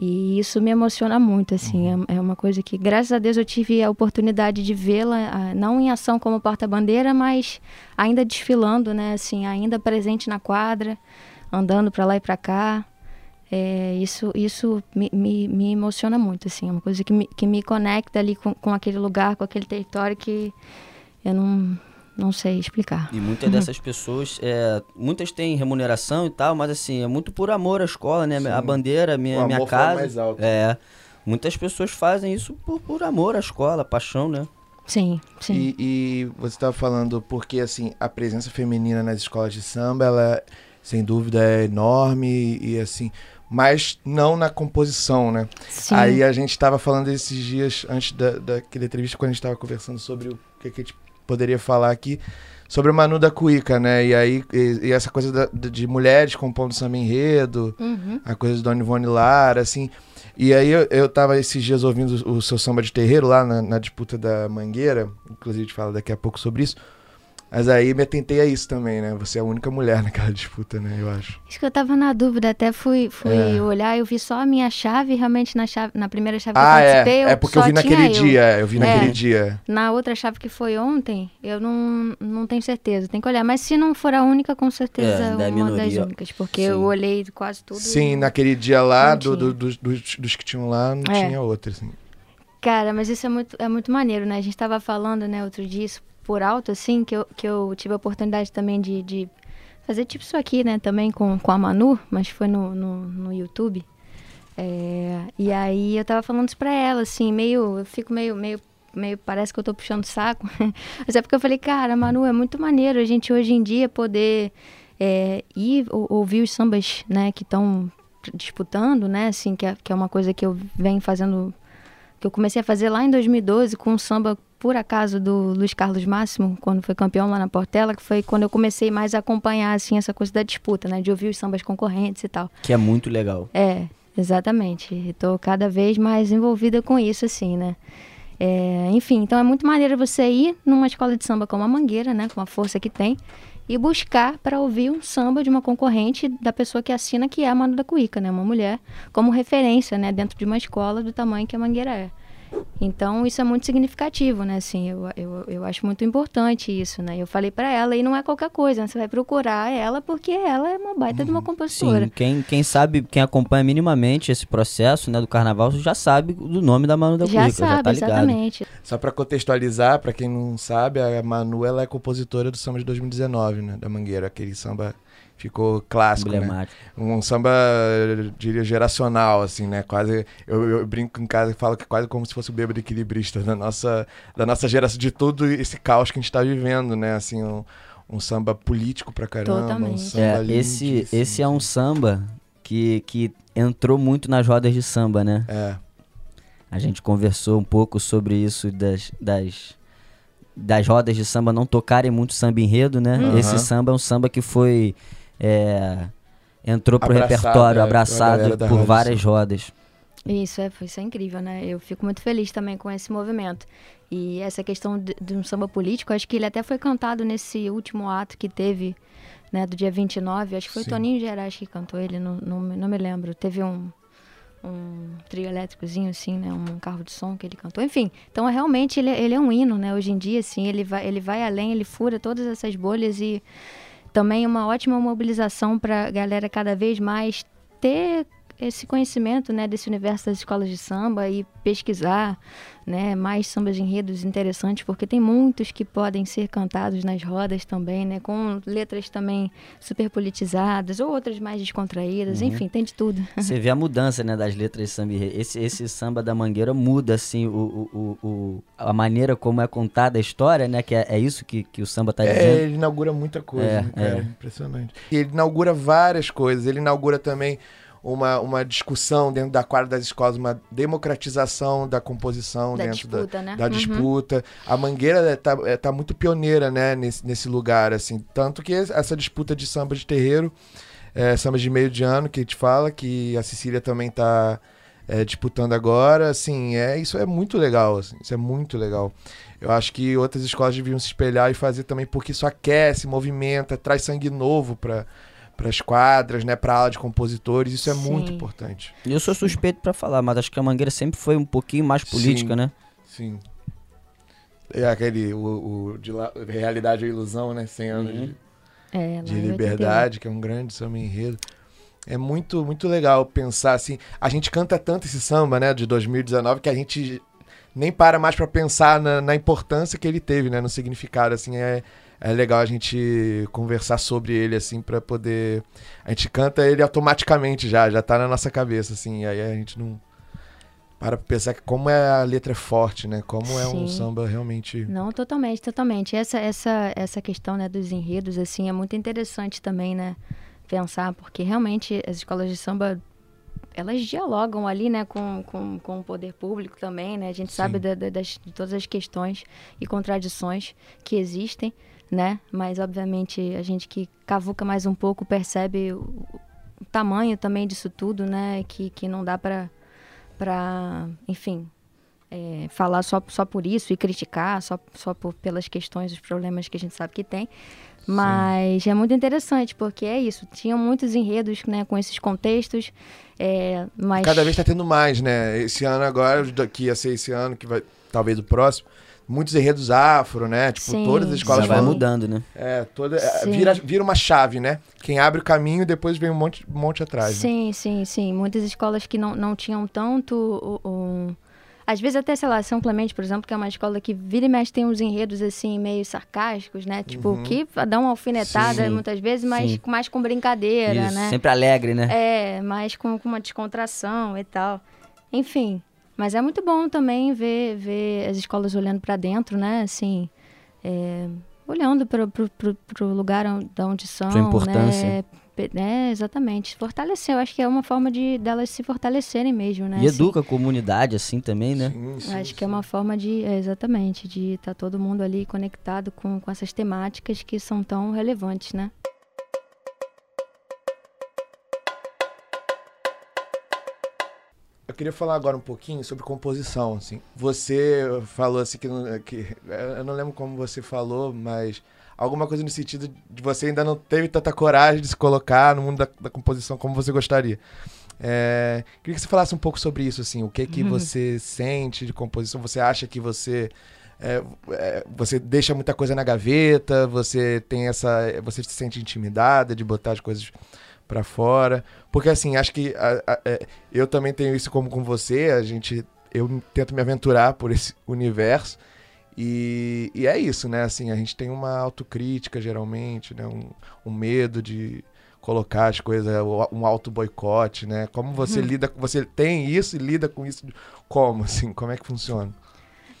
E isso me emociona muito, assim. Uhum. É, é, uma coisa que, graças a Deus, eu tive a oportunidade de vê-la, não em ação como porta-bandeira, mas ainda desfilando, né? Assim, ainda presente na quadra, andando para lá e para cá. É, isso isso me, me, me, emociona muito, assim, é uma coisa que me, que me conecta ali com, com aquele lugar, com aquele território que eu não, não sei explicar. E muitas dessas pessoas, é, muitas têm remuneração e tal, mas assim, é muito por amor à escola, né? Sim. A bandeira, minha, minha casa. Mais alto. É. Muitas pessoas fazem isso por, por amor à escola, paixão, né? Sim, sim. E, e você estava falando porque assim, a presença feminina nas escolas de samba, ela sem dúvida é enorme e assim, mas não na composição, né? Sim. Aí a gente estava falando esses dias, antes da, daquela entrevista, quando a gente estava conversando sobre o que, que a gente poderia falar aqui, sobre a Manu da Cuica, né? E aí, e, e essa coisa da, de mulheres compondo samba enredo, uhum. a coisa de Dona Ivone Lara, assim. E aí eu, eu tava esses dias ouvindo o, o seu samba de terreiro lá na, na disputa da Mangueira, inclusive a gente fala daqui a pouco sobre isso. Mas aí me atentei a isso também, né? Você é a única mulher naquela disputa, né? Eu acho. Acho que eu tava na dúvida, até fui, fui é. olhar, eu vi só a minha chave, realmente na, chave, na primeira chave ah, que eu participei. É, é porque eu vi naquele dia, eu. É, eu vi naquele é. dia. Na outra chave que foi ontem, eu não, não tenho certeza, tem que olhar. Mas se não for a única, com certeza é, uma minoria. das únicas, porque Sim. eu olhei quase tudo. Sim, naquele dia lá, do, do, do, dos, dos que tinham lá, não é. tinha outra, assim. Cara, mas isso é muito, é muito maneiro, né? A gente tava falando, né, outro dia, isso por alto, assim, que eu, que eu tive a oportunidade também de, de fazer tipo isso aqui, né, também com, com a Manu, mas foi no, no, no YouTube. É, e aí eu tava falando isso pra ela, assim, meio, eu fico meio, meio, meio, parece que eu tô puxando saco. mas é porque eu falei, cara, Manu, é muito maneiro a gente hoje em dia poder é, ir ou, ouvir os sambas, né, que estão disputando, né, assim, que é, que é uma coisa que eu venho fazendo, que eu comecei a fazer lá em 2012 com um samba por acaso do Luiz Carlos Máximo, quando foi campeão lá na Portela, que foi quando eu comecei mais a acompanhar assim essa coisa da disputa, né, de ouvir os sambas concorrentes e tal. Que é muito legal. É, exatamente. Estou cada vez mais envolvida com isso assim, né? É, enfim, então é muito maneiro você ir numa escola de samba como a Mangueira, né, com a força que tem, e buscar para ouvir um samba de uma concorrente da pessoa que assina, que é a Manu da Cuíca, né, uma mulher, como referência, né, dentro de uma escola do tamanho que a Mangueira é. Então, isso é muito significativo, né? Assim, eu, eu, eu acho muito importante isso, né? Eu falei para ela, e não é qualquer coisa, né? Você vai procurar ela porque ela é uma baita de uma uhum. compositora. Sim, quem, quem sabe, quem acompanha minimamente esse processo, né, do carnaval, já sabe do nome da Manu da já Cuica, sabe, já tá ligado. exatamente. Só para contextualizar, para quem não sabe, a Manu, ela é compositora do samba de 2019, né? Da Mangueira, aquele samba ficou clássico, né? Um samba, diria, geracional, assim, né? Quase, eu, eu, brinco em casa e falo que é quase como se fosse o bêbado equilibrista da nossa, da nossa geração, de todo esse caos que a gente está vivendo, né? Assim, um, um, samba político pra caramba. Totalmente. Um samba é, esse, esse é um samba que, que entrou muito nas rodas de samba, né? É. A gente conversou um pouco sobre isso das, das das rodas de samba não tocarem muito samba enredo, né? Uhum. Esse samba é um samba que foi é, entrou pro abraçado, repertório, é, abraçado por várias rodas. Isso, é, isso é incrível, né? Eu fico muito feliz também com esse movimento. E essa questão de, de um samba político, acho que ele até foi cantado nesse último ato que teve, né, do dia 29. Acho que foi Sim. Toninho Gerais que cantou ele, não, não, não me lembro. Teve um, um trio elétricozinho, assim, né? Um carro de som que ele cantou. Enfim, então realmente ele, ele é um hino, né? Hoje em dia, assim, ele vai, ele vai além, ele fura todas essas bolhas e também uma ótima mobilização para a galera cada vez mais ter esse conhecimento, né, desse universo das escolas de samba e pesquisar, né, mais sambas de enredos interessantes, porque tem muitos que podem ser cantados nas rodas também, né, com letras também super politizadas ou outras mais descontraídas, uhum. enfim, tem de tudo. Você vê a mudança, né, das letras de samba esse, esse samba da Mangueira muda, assim, o, o, o, a maneira como é contada a história, né, que é, é isso que, que o samba tá é, dizendo. É, ele inaugura muita coisa, é, né, cara, é. impressionante. E ele inaugura várias coisas, ele inaugura também uma, uma discussão dentro da quadra das escolas, uma democratização da composição da dentro disputa, da, né? da uhum. disputa. A Mangueira está é, tá muito pioneira né, nesse, nesse lugar, assim. Tanto que essa disputa de samba de terreiro, é, samba de meio de ano, que a gente fala, que a Cecília também está é, disputando agora, assim, é, isso é muito legal, assim, isso é muito legal. Eu acho que outras escolas deviam se espelhar e fazer também, porque isso aquece, movimenta, traz sangue novo para para as quadras, né, para aula de compositores, isso é Sim. muito importante. Eu sou suspeito para falar, mas acho que a Mangueira sempre foi um pouquinho mais política, sim, né? Sim. É aquele o, o de la, realidade ou ilusão, né, 100 anos uhum. de, é, de liberdade, que é um grande samba enredo. É muito muito legal pensar assim, a gente canta tanto esse samba, né, de 2019 que a gente nem para mais para pensar na, na importância que ele teve, né, no significado assim, é é legal a gente conversar sobre ele, assim, para poder. A gente canta ele automaticamente já, já tá na nossa cabeça, assim, e aí a gente não. Para pensar que como é a letra é forte, né? Como Sim. é um samba realmente. Não, totalmente, totalmente. Essa, essa, essa questão né, dos enredos, assim, é muito interessante também, né? Pensar, porque realmente as escolas de samba elas dialogam ali, né, com, com, com o poder público também, né? A gente Sim. sabe da, da, das, de todas as questões e contradições que existem né? Mas obviamente a gente que cavuca mais um pouco percebe o, o tamanho também disso tudo, né? Que, que não dá para para, enfim, é, falar só, só por isso e criticar só, só por, pelas questões, os problemas que a gente sabe que tem. Mas Sim. é muito interessante, porque é isso. Tinham muitos enredos né, com esses contextos. É, mas... Cada vez está tendo mais, né? Esse ano agora, que ia ser esse ano, que vai talvez o próximo, muitos enredos afro, né? Tipo, Sim. todas as escolas Já vai mudando, né? É, toda, é, vira, vira uma chave, né? Quem abre o caminho, depois vem um monte, um monte atrás. Né? Sim, né? sim, sim. Muitas escolas que não, não tinham tanto o, o... Às vezes até, sei lá, São Clemente, por exemplo, que é uma escola que vira e mexe tem uns enredos, assim, meio sarcásticos, né? Tipo, uhum. que dá uma alfinetada sim, muitas vezes, mas sim. mais com brincadeira, Isso, né? Sempre alegre, né? É, mais com, com uma descontração e tal. Enfim, mas é muito bom também ver, ver as escolas olhando para dentro, né? Assim, é, olhando para o lugar onde, onde são. Sua importância. Né? É, exatamente. Fortalecer, eu acho que é uma forma de delas se fortalecerem mesmo, né? E assim. educa a comunidade assim também, né? Sim, sim, acho sim. que é uma forma de, é, exatamente, de estar tá todo mundo ali conectado com, com essas temáticas que são tão relevantes, né? Eu queria falar agora um pouquinho sobre composição, assim. Você falou assim que, que eu não lembro como você falou, mas alguma coisa no sentido de você ainda não teve tanta coragem de se colocar no mundo da, da composição como você gostaria. É, queria que você falasse um pouco sobre isso, assim, o que que uhum. você sente de composição? Você acha que você é, é, você deixa muita coisa na gaveta? Você tem essa, você se sente intimidada de botar as coisas para fora. Porque assim, acho que a, a, é, eu também tenho isso como com você, a gente eu tento me aventurar por esse universo. E, e é isso, né? Assim, a gente tem uma autocrítica geralmente, né? Um, um medo de colocar as coisas, um auto boicote, né? Como você uhum. lida, você tem isso e lida com isso como, assim, como é que funciona?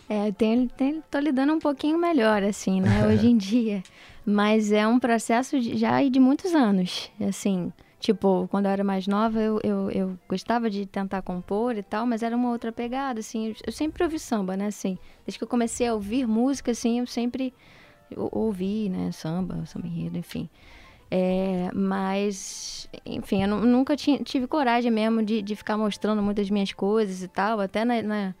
É, tenho, tenho, tô lidando um pouquinho melhor, assim, né, hoje em dia. Mas é um processo de, já de muitos anos, assim. Tipo, quando eu era mais nova, eu, eu, eu, gostava de tentar compor e tal, mas era uma outra pegada, assim. Eu sempre ouvi samba, né, assim. Desde que eu comecei a ouvir música, assim, eu sempre ouvi, né, samba, samba enredo, enfim. É, mas, enfim, eu nunca tinha, tive coragem mesmo de, de ficar mostrando muitas minhas coisas e tal. Até na, na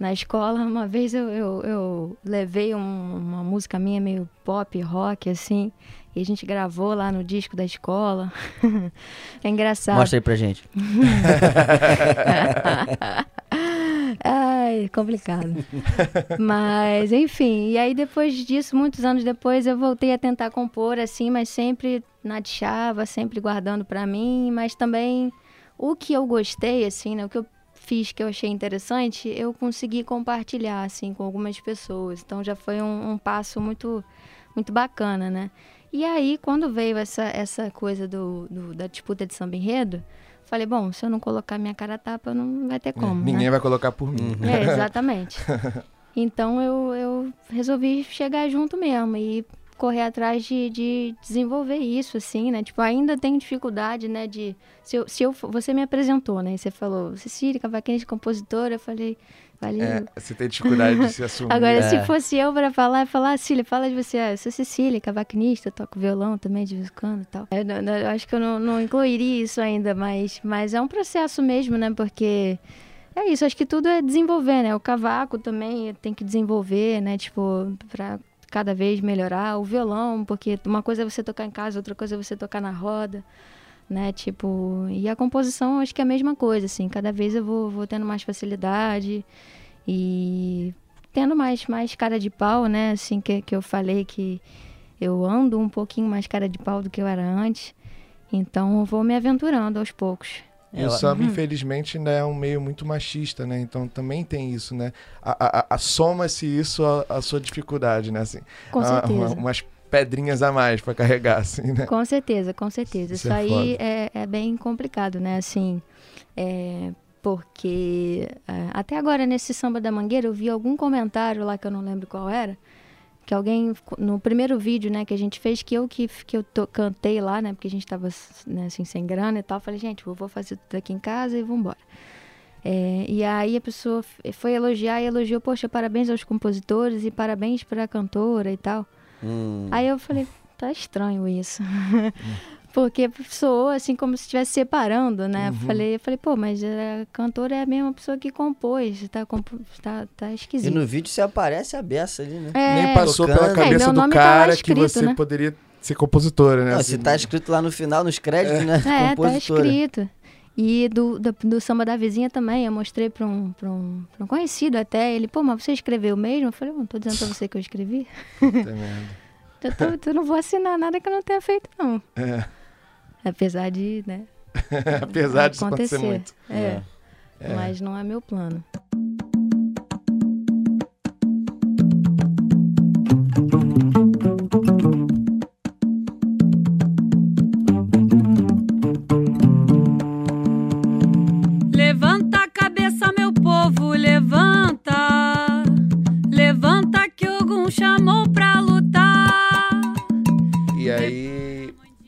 na escola. Uma vez eu, eu, eu levei um, uma música minha meio pop, rock, assim, e a gente gravou lá no disco da escola. é engraçado. Mostra aí pra gente. Ai, complicado. mas, enfim, e aí depois disso, muitos anos depois, eu voltei a tentar compor assim, mas sempre na chava, sempre guardando para mim, mas também o que eu gostei, assim, né? O que eu fiz que eu achei interessante, eu consegui compartilhar, assim, com algumas pessoas. Então já foi um, um passo muito, muito bacana, né? E aí, quando veio essa, essa coisa do, do da disputa de samba enredo, falei, bom, se eu não colocar minha cara tapa, não vai ter como. É, ninguém né? vai colocar por mim. É, exatamente. então eu, eu resolvi chegar junto mesmo e correr atrás de, de desenvolver isso, assim, né? Tipo, ainda tem dificuldade, né? De. Se eu, se eu, você me apresentou, né? Você falou, Cecília, cavaquinista, compositora. Eu falei, valeu. É, você tem dificuldade de se assumir. Agora, é. se fosse eu para falar, falar, Cília, fala de você. Ah, eu sou Cecília, cavaquinista, toco violão também de vez em quando e tal. Eu, não, eu acho que eu não, não incluiria isso ainda, mas, mas é um processo mesmo, né? Porque. É isso, acho que tudo é desenvolver, né? O cavaco também tem que desenvolver, né? Tipo, pra cada vez melhorar. O violão, porque uma coisa é você tocar em casa, outra coisa é você tocar na roda, né? Tipo, e a composição acho que é a mesma coisa, assim. Cada vez eu vou, vou tendo mais facilidade e tendo mais, mais cara de pau, né? Assim, que, que eu falei que eu ando um pouquinho mais cara de pau do que eu era antes. Então eu vou me aventurando aos poucos. E o samba, infelizmente, ainda é um meio muito machista, né? Então também tem isso, né? A, a, a Soma-se isso à sua dificuldade, né? Assim, com certeza. Uma, umas pedrinhas a mais para carregar, assim, né? Com certeza, com certeza. Isso, isso é aí é, é, bem complicado, né? Assim, é, porque é, até agora nesse samba da Mangueira eu vi algum comentário lá que eu não lembro qual era, que alguém no primeiro vídeo, né, que a gente fez, que eu que, que eu to, cantei lá, né, porque a gente tava né, assim sem grana e tal, falei, gente, eu vou fazer tudo aqui em casa e vamos embora. É, e aí a pessoa foi elogiar e elogiou, poxa, parabéns aos compositores e parabéns para a cantora e tal. Hum. Aí eu falei, tá estranho isso. Porque soou assim como se estivesse separando, né? Uhum. Falei, falei, pô, mas a cantora é a mesma pessoa que compôs, tá, tá, tá esquisito. E no vídeo você aparece a beça ali, né? É, Nem passou tocando. pela cabeça é, do tá cara tá escrito, que você né? poderia ser compositora, né? Não, assim, se tá escrito lá no final, nos créditos, é. né? É, tá escrito. E do, do, do, samba da vizinha também, eu mostrei para um, pra um, pra um conhecido até. Ele, pô, mas você escreveu mesmo? Eu falei, não tô dizendo para você que eu escrevi. eu, tô, eu não vou assinar nada que eu não tenha feito, não. É. Apesar de, né? Apesar de acontecer muito. É. é. Mas não é meu plano.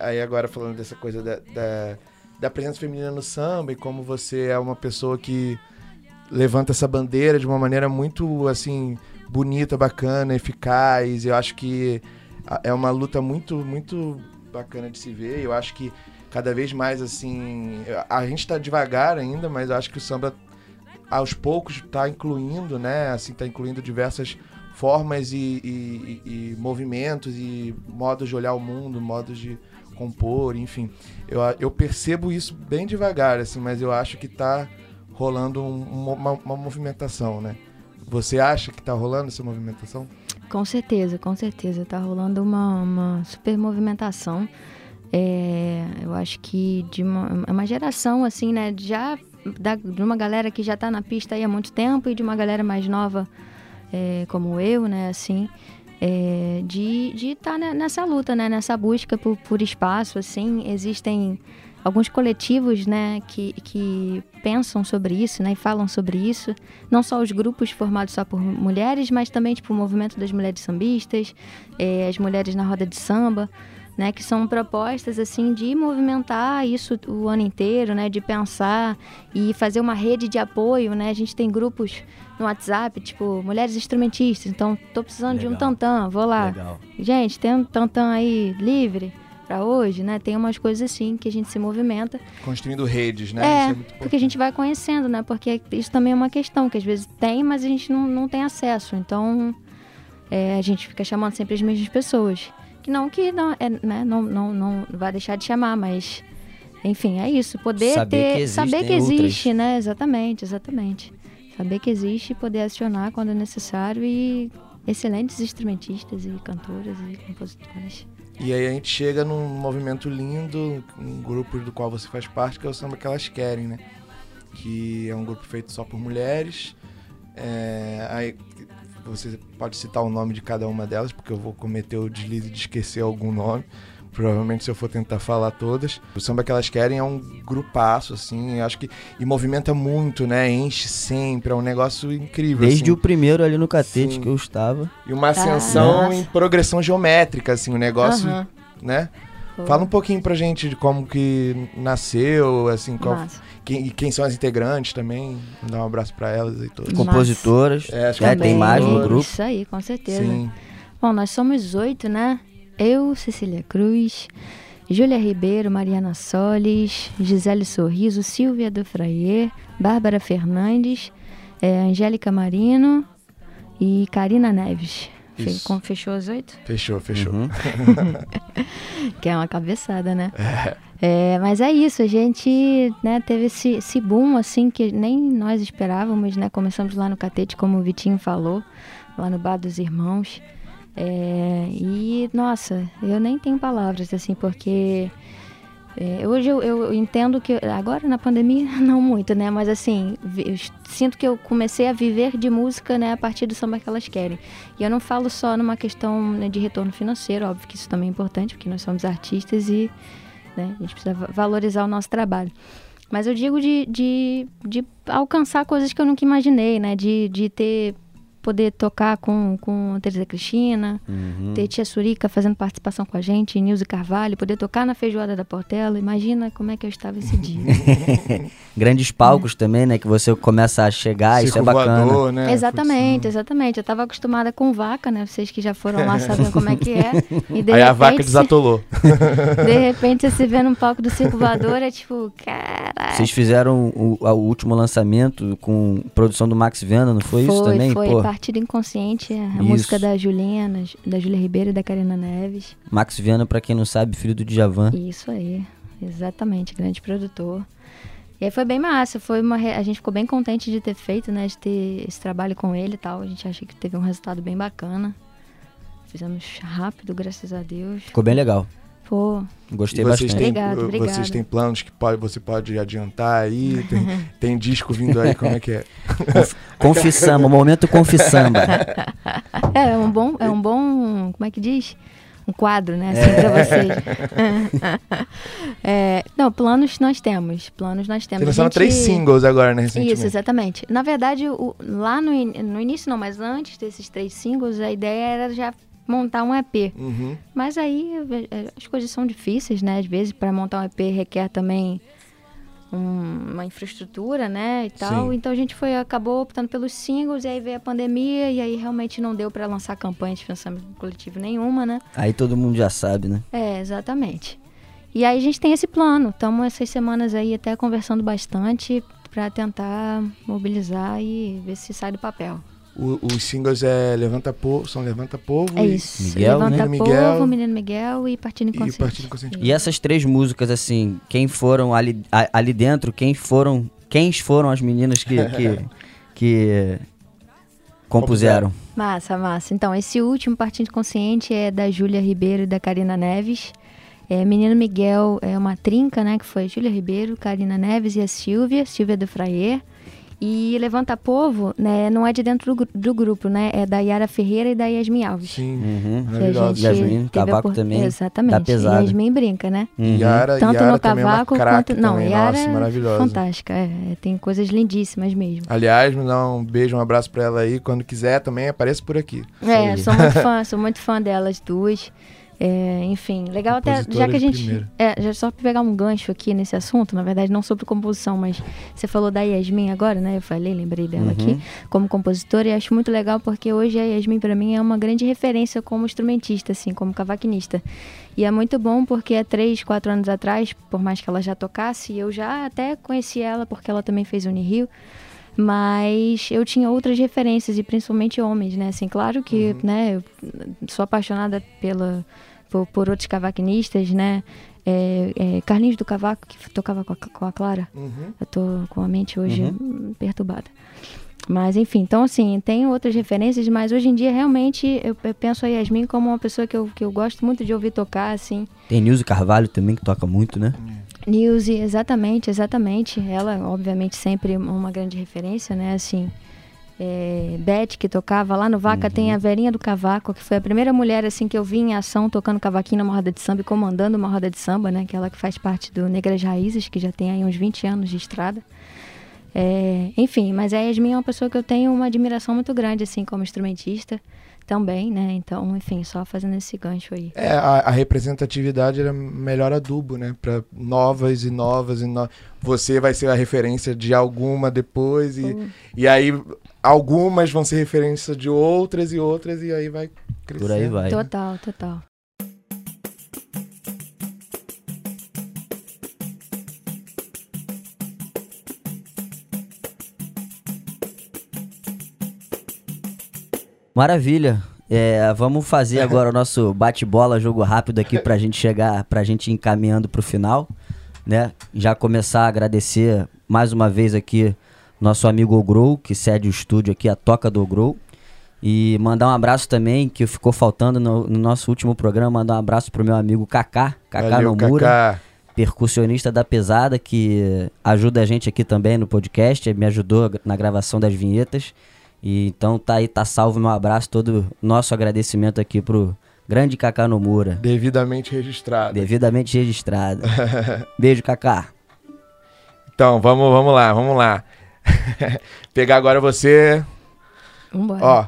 Aí agora falando dessa coisa da, da, da, presença feminina no samba e como você é uma pessoa que levanta essa bandeira de uma maneira muito, assim, bonita, bacana, eficaz. Eu acho que é uma luta muito, muito bacana de se ver. Eu acho que cada vez mais, assim, a gente está devagar ainda, mas eu acho que o samba aos poucos está incluindo, né? Assim, está incluindo diversas formas e, e, e, movimentos e modos de olhar o mundo, modos de compor, enfim. Eu, eu percebo isso bem devagar, assim, mas eu acho que está rolando um, uma, uma, movimentação, né? Você acha que está rolando essa movimentação? Com certeza, com certeza. Está rolando uma, uma super movimentação. É, eu acho que de uma, é uma geração, assim, né? Já da, de uma galera que já está na pista há muito tempo e de uma galera mais nova, é, como eu, né? Assim, é, de estar tá nessa luta, né? Nessa busca por, por espaço, assim. Existem alguns coletivos, né, que, que pensam sobre isso, né, e falam sobre isso. Não só os grupos formados só por mulheres, mas também, tipo, o movimento das mulheres sambistas, é, as mulheres na roda de samba, né, que são propostas, assim, de movimentar isso o ano inteiro, né, de pensar e fazer uma rede de apoio, né. A gente tem grupos no WhatsApp, tipo, mulheres instrumentistas. Então, tô precisando Legal. de um tantã, vou lá. Legal. Gente, tem um tantã aí livre para hoje, né? Tem umas coisas assim que a gente se movimenta. Construindo redes, né? É, é porque a gente vai conhecendo, né? Porque isso também é uma questão que às vezes tem, mas a gente não, não tem acesso. Então, é, a gente fica chamando sempre as mesmas pessoas. Que não que não, é, né? não, não, não vai deixar de chamar, mas enfim, é isso. Poder saber ter. Que saber que existe, outras. né? Exatamente, exatamente. Saber que existe, poder acionar quando necessário e excelentes instrumentistas e cantoras e compositoras. E aí a gente chega num movimento lindo, um grupo do qual você faz parte, que é o Samba Que Elas Querem, né? Que é um grupo feito só por mulheres. É, aí você pode citar o nome de cada uma delas, porque eu vou cometer o deslize de esquecer algum nome. Provavelmente se eu for tentar falar todas. O samba que elas querem é um grupaço, assim, acho que. E movimenta muito, né? Enche sempre, é um negócio incrível. Desde assim. o primeiro ali no catete Sim. que eu estava. E uma ascensão Nossa. em progressão geométrica, assim, o negócio, Aham. né? Pô, Fala um pouquinho pra gente de como que nasceu, assim, qual, quem, e quem são as integrantes também. Dar um abraço pra elas e todas. Compositoras. É, acho que É, tem mais no grupo. Isso aí, com certeza. Sim. Bom, nós somos oito, né? Eu, Cecília Cruz, Júlia Ribeiro, Mariana Solis, Gisele Sorriso, Silvia do Fraier, Bárbara Fernandes, eh, Angélica Marino e Karina Neves. Isso. Fechou as oito? Fechou, fechou. Uhum. Que é uma cabeçada, né? É, mas é isso, a gente né, teve esse, esse boom, assim, que nem nós esperávamos, né? Começamos lá no Catete, como o Vitinho falou, lá no Bar dos Irmãos. É, e, nossa, eu nem tenho palavras, assim, porque é, hoje eu, eu entendo que, agora na pandemia, não muito, né? Mas, assim, sinto que eu comecei a viver de música, né, a partir do samba que elas querem. E eu não falo só numa questão né, de retorno financeiro, óbvio que isso também é importante, porque nós somos artistas e né, a gente precisa va- valorizar o nosso trabalho. Mas eu digo de, de, de alcançar coisas que eu nunca imaginei, né? De, de ter poder tocar com, com a Teresa Cristina, Uhum. ter Tia Surica fazendo participação com a gente, Nilce Carvalho, poder tocar na feijoada da Portela. Imagina como é que eu estava esse dia. Grandes palcos também, né? Que você começa a chegar, isso é Circo bacana. voador, né? exatamente, exatamente. Eu estava acostumada com vaca, né? Vocês que já foram lá sabem como é que é. E de Aí a vaca repente, desatolou. De repente você se vê num palco do circo voador, é tipo, caralho. Vocês fizeram o, o último lançamento com produção do Max Venda, não foi, isso também? Foi, Pô, Partida Inconsciente, a Isso. música da Julinha, nas- da Júlia Ribeiro e da Karina Neves. Max Viana, pra quem não sabe, filho do Djavan. Isso aí, exatamente, grande produtor. E aí foi bem massa, foi uma re- a gente ficou bem contente de ter feito, né, de ter esse trabalho com ele e tal. A gente acha que teve um resultado bem bacana. Fizemos rápido, graças a Deus. Ficou bem legal. Pô, Gostei vocês bastante. têm, Obrigado, uh, obrigado. vocês têm planos que pode, você pode adiantar aí? Tem, tem disco vindo aí, como é que é? Confissamba, momento confissamba. é, é um bom, é um bom, como é que diz? Um quadro, né, assim, pra vocês. É, não, planos nós temos, planos nós temos. Vocês lançaram gente- três singles agora, né, recentemente? Isso, exatamente. Na verdade, o- lá no, in- no início não, mas antes desses três singles, a ideia era já montar um EP. Uhum. Mas aí eh, as coisas são difíceis, né? Às vezes para montar um EP requer também um- uma infraestrutura, né, e tal. Sim. Então a gente foi acabou optando pelos singles e aí veio a pandemia e aí realmente não deu para lançar campanha de financiamento coletivo nenhuma, né? Aí todo mundo já sabe, né? É, exatamente. E aí a gente tem esse plano. Estamos essas semanas aí até conversando bastante para tentar mobilizar e ver se sai do papel. O- os singles é Levanta Povo, são Levanta Povo É e, isso. Miguel, né? Levanta Povo, Miguel Menino Miguel e Partido e Inconsciente. Partido Inconsciente. E essas três músicas, assim, quem foram ali, a- ali dentro, quem foram. Quem foram as meninas que, que, que compuseram? Massa, massa. Então, esse último Partido Inconsciente é da Júlia Ribeiro e da Karina Neves. É, Menino Miguel é uma trinca, né? Que foi Júlia Ribeiro, Karina Neves e a Silvia, Silvia do Fraier. E Levanta Povo, né? Não é de dentro do, do grupo, né? É da Yara Ferreira e da Yasmin Alves. Sim, Uhum. Que a maravilhoso. gente Yasmin, cavaco opor- também, Exatamente. dá pesada. Yasmin brinca, né? Uhum. Yara, Tanto Yara no também é uma cavaco craque quanto. Não, também, Yara nossa, é maravilhosa. fantástica. é, tem coisas lindíssimas mesmo. Aliás, me dá um beijo, um abraço pra ela aí. Quando quiser também, apareça por aqui. É, Sim. sou muito fã, sou muito fã delas duas. É, enfim, legal até, já que a gente. É, já só pegar um gancho aqui nesse assunto, na verdade, não sobre composição, mas você falou da Yasmin agora, né? Eu falei, lembrei dela Uhum. aqui, como compositora, e acho muito legal porque hoje a Yasmin, pra mim, é uma grande referência como instrumentista, assim, como cavaquinista. E é muito bom porque há três, quatro anos atrás, por mais que ela já tocasse, eu já até conheci ela porque ela também fez Unirio. Mas eu tinha outras referências, e principalmente homens, né? Assim, claro que, né, eu sou apaixonada pela, por, por outros cavaquinistas, né? É, é, Carlinhos do Cavaco, que tocava com a, com a Clara. Uhum. Eu tô com a mente hoje Uhum. hum, perturbada. Mas enfim, então assim, tem outras referências, mas hoje em dia realmente eu, eu penso a Yasmin como uma pessoa que eu, que eu gosto muito de ouvir tocar, assim. Tem Nilce Carvalho também, que toca muito, né? Nilce, exatamente, exatamente. Ela, obviamente, sempre uma grande referência, né? Assim, é, Beth, que tocava lá no Vaca, tem a Verinha do Cavaco, que foi a primeira mulher, assim, que eu vi em ação tocando cavaquinho numa roda de samba e comandando uma roda de samba, né? Que ela que faz parte do Negras Raízes, que já tem aí uns 20 anos de estrada. É, enfim, mas a Yasmin é uma pessoa que eu tenho uma admiração muito grande, assim, como instrumentista também, né? Então, enfim, só fazendo esse gancho aí. É, a, a representatividade era melhor adubo, né? Pra novas e novas e no... Você vai ser a referência de alguma depois e, Hum. e aí algumas vão ser referência de outras e outras e aí vai crescendo. Por aí vai. Total, total. Maravilha. É, vamos fazer agora o nosso bate-bola, jogo rápido aqui pra gente chegar, pra gente ir encaminhando pro final, né? Já começar a agradecer mais uma vez aqui nosso amigo Ogrou, que cede o estúdio aqui, a Toca do Ogrou. E mandar um abraço também, que ficou faltando no, no nosso último programa, mandar um abraço pro meu amigo Kaká, Kaká Valeu, Nomura Kaká. percussionista da Pesada, que ajuda a gente aqui também no podcast, me ajudou na gravação das vinhetas. E então tá aí, tá salvo meu abraço, todo nosso agradecimento aqui pro grande Kaká Nomura, Devidamente registrado. devidamente registrado. Beijo, Kaká. Então, vamos, vamos lá, vamos lá. Pegar agora você, Vambora. ó,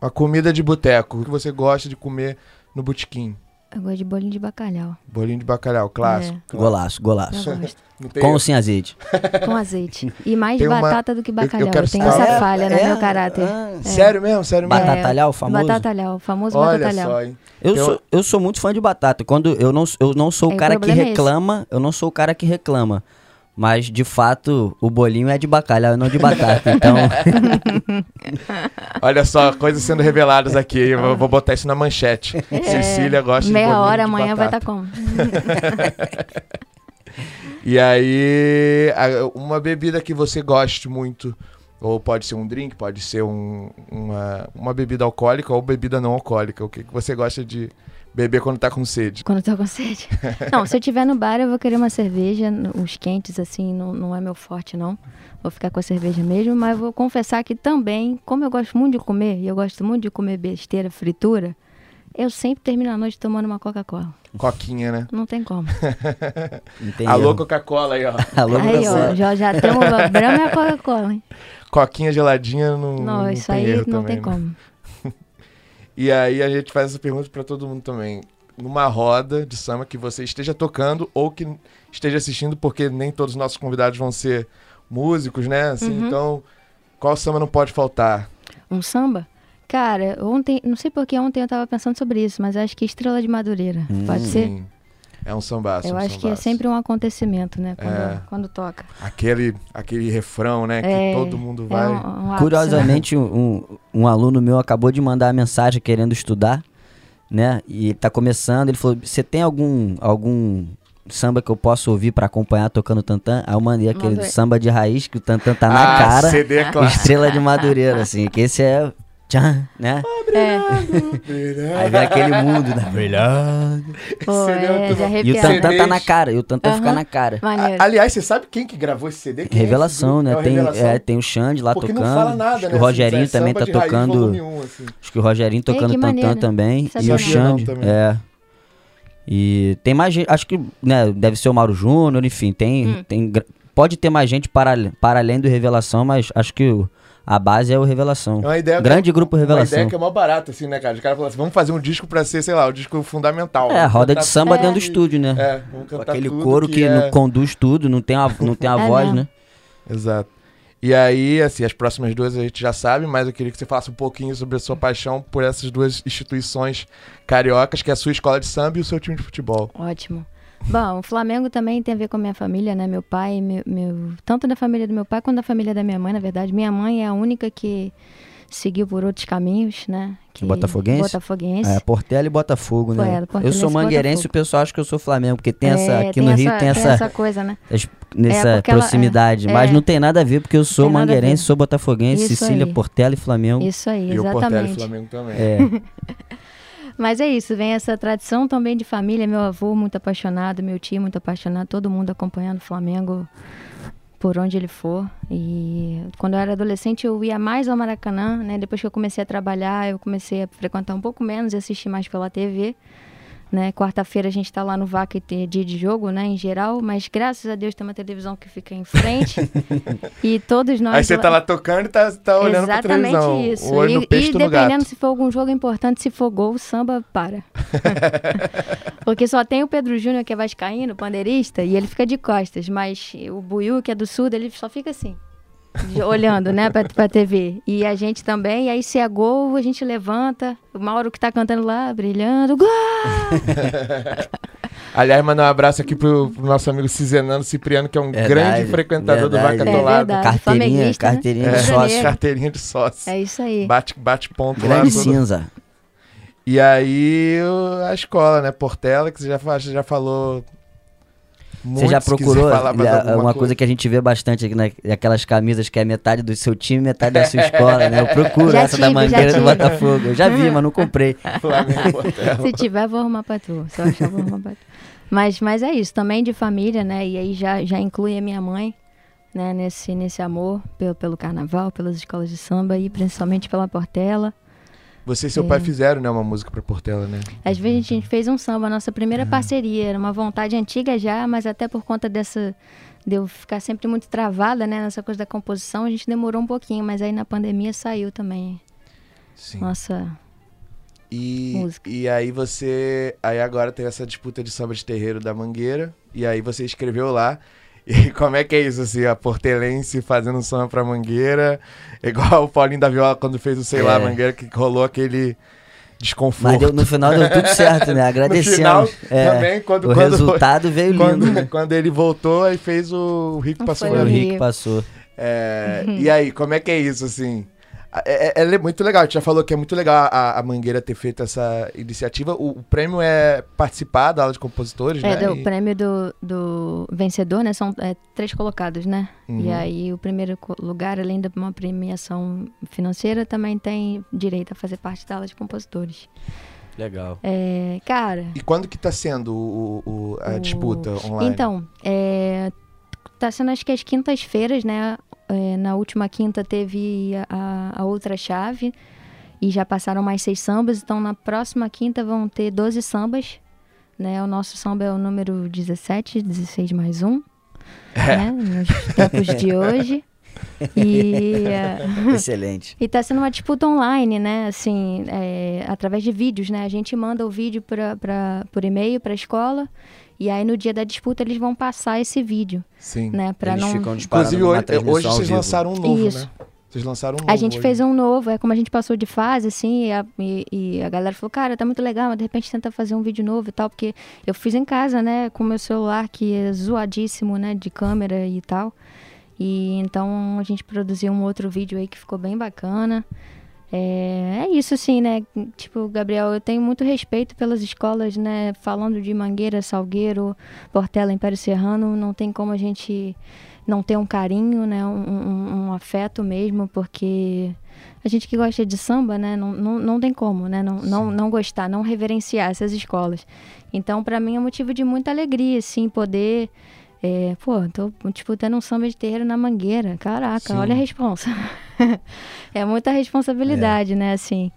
a comida de boteco. O que você gosta de comer no botequim? Eu gosto de bolinho de bacalhau. Bolinho de bacalhau, clássico. É. Golaço, Eu golaço. Com ou sem azeite? Com azeite. E mais Tem uma- batata do que bacalhau. Eu, quero tenho citar- essa É, falha no meu caráter. ah, Sério mesmo? Sério mesmo? Batatalhau, o famoso? Batatalhau, o famoso Olha batatalhau. só, hein? Eu, Eu- sou, eu sou muito fã de batata. Quando eu não, eu não sou o Aí o cara que é reclama, eu não sou o cara que reclama. Mas, de fato, o bolinho é de bacalhau não de batata. Então, Olha só, coisas sendo reveladas aqui. Eu vou- botar isso na manchete. Cecília gosta de É. Meia hora de amanhã vai batata. estar como? E aí, uma bebida que você goste muito, ou pode ser um drink, pode ser um- uma, uma bebida alcoólica ou bebida não alcoólica. O que, que você gosta de beber quando tá com sede? Quando tô com sede. Não, se eu tiver no bar, eu vou querer uma cerveja. Os quentes, assim, não, não é meu forte, não. Vou ficar com a cerveja mesmo, mas vou confessar que também, como eu gosto muito de comer, e eu gosto muito de comer besteira, fritura, eu sempre termino a noite tomando uma Coca-Cola. Coquinha, né? Não tem como. tem Alô. Coca-Cola aí, ó. Alô, Aí, ó, já, já tamo. Brama é a Coca-Cola, hein? Coquinha geladinha não, Não, não isso tem aí erro não também, tem né? como. E aí a gente faz essa pergunta pra todo mundo também. Numa roda de samba que você esteja tocando ou que esteja assistindo, porque nem todos os nossos convidados vão ser músicos, né? Assim, Uhum. Então, qual samba não pode faltar? Um samba? Cara, ontem, não sei porque ontem eu tava pensando sobre isso, mas acho que Estrela de Madureira. Pode ser? É um sambaço. Eu um acho que é sambaço. sempre um acontecimento, né? Quando, É. quando toca. Aquele, aquele refrão, né? Que É, todo mundo É vai. um, um ápice, né? Curiosamente, um, um, um aluno meu acabou de mandar uma mensagem querendo estudar, né? E ele tá começando, ele falou: "Você tem algum algum samba que eu possa ouvir pra acompanhar tocando tantã?" Aí eu mandei aquele Mandou. samba de raiz que o tantã tá na ah, cara. CD clássico. Estrela de Madureira, assim, que esse é tchan, né? É, Aí vem aquele mundo da brilhando. pô, é, bom. E o tantã tá na cara, e o tantã fica Aham. na cara. A- Aliás, você sabe quem que gravou esse CD? Quem é esse Revelação, né? É o Tem, Revelação? é, tem o Xande lá Porque tocando. não fala nada, Acho que né? o Rogerinho assim, é também tá tocando. volume um, assim. Acho que o Rogerinho tocando tantã maneiro. também. E o. Xande. Também. É. E tem mais gente. Acho que né, deve ser o Mauro Júnior, enfim, tem. Hum. tem pode ter mais gente para, para além do Revelação, mas acho que o- a base é o Revelação. É uma ideia Grande que, grupo Uma Revelação. ideia que é mó barata, assim, né, cara? Os caras falam assim, vamos fazer um disco pra ser, sei lá, o disco fundamental. É, roda de samba É. dentro do estúdio, né? É, vamos Com cantar Aquele tudo coro que, é... não conduz tudo, não tem a, não tem a É voz, mesmo. né? Exato. E aí, assim, as próximas duas a gente já sabe, mas eu queria que você falasse um pouquinho sobre a sua paixão por essas duas instituições cariocas, que é a sua escola de samba e o seu time de futebol. Ótimo. Bom, o Flamengo também tem a ver com a minha família, né? Meu pai, meu, meu- tanto da família do meu pai quanto da família da minha mãe, na verdade. Minha mãe é a única que seguiu por outros caminhos, né? Que... Botafoguense? Botafoguense. É, Portela e Botafogo, né? É, Portelense eu sou mangueirense e o pessoal acha que eu sou Flamengo, porque tem essa. É, Aqui no Rio tem essa. essa coisa, né? as- nessa ela- proximidade. é, mas é. não tem nada a ver, porque eu sou Tem mangueirense, sou botafoguense, Isso Sicília, aí. Portela e Flamengo. Isso aí, E o Portela e exatamente. Flamengo também. É. Mas é isso, vem essa tradição também de família. Meu avô muito apaixonado, meu tio muito apaixonado, todo mundo acompanhando o Flamengo por onde ele for. E quando eu era adolescente eu ia mais ao Maracanã, né? Depois que eu comecei a trabalhar, eu comecei a frequentar um pouco menos e assistir mais pela TV. Né? Quarta-feira a gente tá lá no VAC e tem dia de jogo, né, em geral, mas graças a Deus tem uma televisão que fica em frente. e todos nós Aí você tá lá tocando e tá, tá olhando Exatamente televisão. isso. O e no peixe e dependendo se for algum jogo importante, se for gol, o samba para. Porque só tem o Pedro Júnior, que é vascaíno, pandeirista, e ele fica de costas. Mas o Buiu, que é do sul, ele só fica assim. Olhando, né, pra, pra TV. E a gente também, e aí se é gol, a gente levanta. O Mauro que tá cantando lá, brilhando, gol! Aliás, mandar um abraço aqui pro, pro nosso amigo Cizenano Cipriano, que é um Verdade, grande frequentador verdade. do Vaca É Atolada. verdade. Carteirinha, né? carteirinha É, de de sócio. Carteirinha de sócio. É isso aí. Bate, bate ponto lá. Grande todo- cinza. E aí a escola, né? Portela, que você já, já falou. Você já procurou falar é, uma coisa que a gente vê bastante aqui, né? Aquelas camisas que é metade do seu time, metade da sua escola, né? Eu procuro Já essa da tive, já Mangueira do. Botafogo. Eu já vi, mas não comprei. E. Se tiver, vou arrumar pra tu. Se eu achar, vou arrumar pra tu. Mas, mas é isso, também de família, né? E aí já, já inclui a minha mãe, né? Nesse, nesse amor pelo, pelo carnaval, pelas escolas de samba e principalmente pela Portela. Você e seu É. pai fizeram, né? Uma música pra Portela, né? Às vezes a gente fez um samba, a nossa Uhum. primeira parceria. Era uma vontade antiga já, mas até por conta dessa. de eu ficar sempre muito travada, né? Nessa coisa da composição, a gente demorou um pouquinho, mas aí na pandemia saiu também. Sim. Nossa. E, Música. e aí você. Aí agora tem essa disputa de samba de terreiro da Mangueira. E aí você escreveu lá. E como é que é isso, assim? A portelense fazendo um samba pra Mangueira. Igual o Paulinho da Viola quando fez o Sei É. lá Mangueira, que rolou aquele desconforto. Mas deu- no final deu tudo certo, né? Agradecemos. final, É, também, quando- o quando- resultado veio Quando, lindo. né? quando ele voltou, aí fez o, o Rico Passou Foi o que passou. É, E aí, como é que é isso, assim? É, é- é muito legal, a gente já falou que é muito legal a, a Mangueira ter feito essa iniciativa. O, o prêmio é participar da aula de compositores, É, né? do E- prêmio do, do vencedor, né? São é, três colocados, né? Uhum. E aí o primeiro lugar, além de uma premiação financeira, também tem direito a fazer parte da aula de compositores. Legal. É, cara, E quando que tá sendo o, o- a O- disputa online? então, é, tá sendo acho que as quintas-feiras, né? É, na última quinta teve a, a outra chave e já passaram mais seis sambas. Então, na próxima quinta vão ter 12 sambas. Né? O nosso samba é o número 17, 16 mais um. É. Né? Nos tempos de hoje. E, é, Excelente. e tá sendo uma disputa online, né? Assim, é, através de vídeos, né? A gente manda o vídeo pra, pra, por e-mail para a escola. E aí, no dia da disputa, eles vão passar esse vídeo, Sim. né? Pra Eles não... ficam Inclusive, hoje, hoje vocês vivo. lançaram um novo, Isso. né? Vocês lançaram um novo. A gente hoje. fez um novo, é como a gente passou de fase, assim, e a, e- e a galera falou, cara, tá muito legal, mas de repente tenta fazer um vídeo novo e tal, porque eu fiz em casa, né, com meu celular, que é zoadíssimo, né, de câmera e tal. E então a gente produziu um outro vídeo aí que ficou bem bacana. É, é isso, assim, né? Tipo, Gabriel, eu tenho muito respeito pelas escolas, né? Falando de Mangueira, Salgueiro, Portela, Império Serrano, não tem como a gente não ter um carinho, né? Um, um- um afeto mesmo, porque a gente que gosta de samba, né? Não, não, não tem como, né? Não, não, não gostar, não reverenciar essas escolas. Então, para mim, é motivo de muita alegria, assim, poder. É, pô, tô disputando um samba de terreiro na Mangueira. Caraca, Sim. olha a responsa. é muita responsabilidade, né, assim.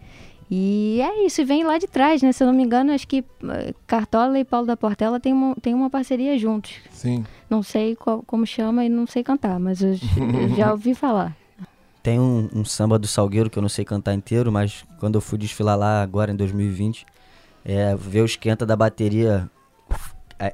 E é isso, e vem lá de trás, né? Se eu não me engano, acho que eh, Cartola e Paulo da Portela tem uma, tem uma parceria juntos. Sim. Não sei qual- como chama e não sei cantar, mas eu, eu já ouvi falar. Tem um, um samba do Salgueiro que eu não sei cantar inteiro, mas quando eu fui desfilar lá agora em 2020, é, ver o esquenta da bateria, é,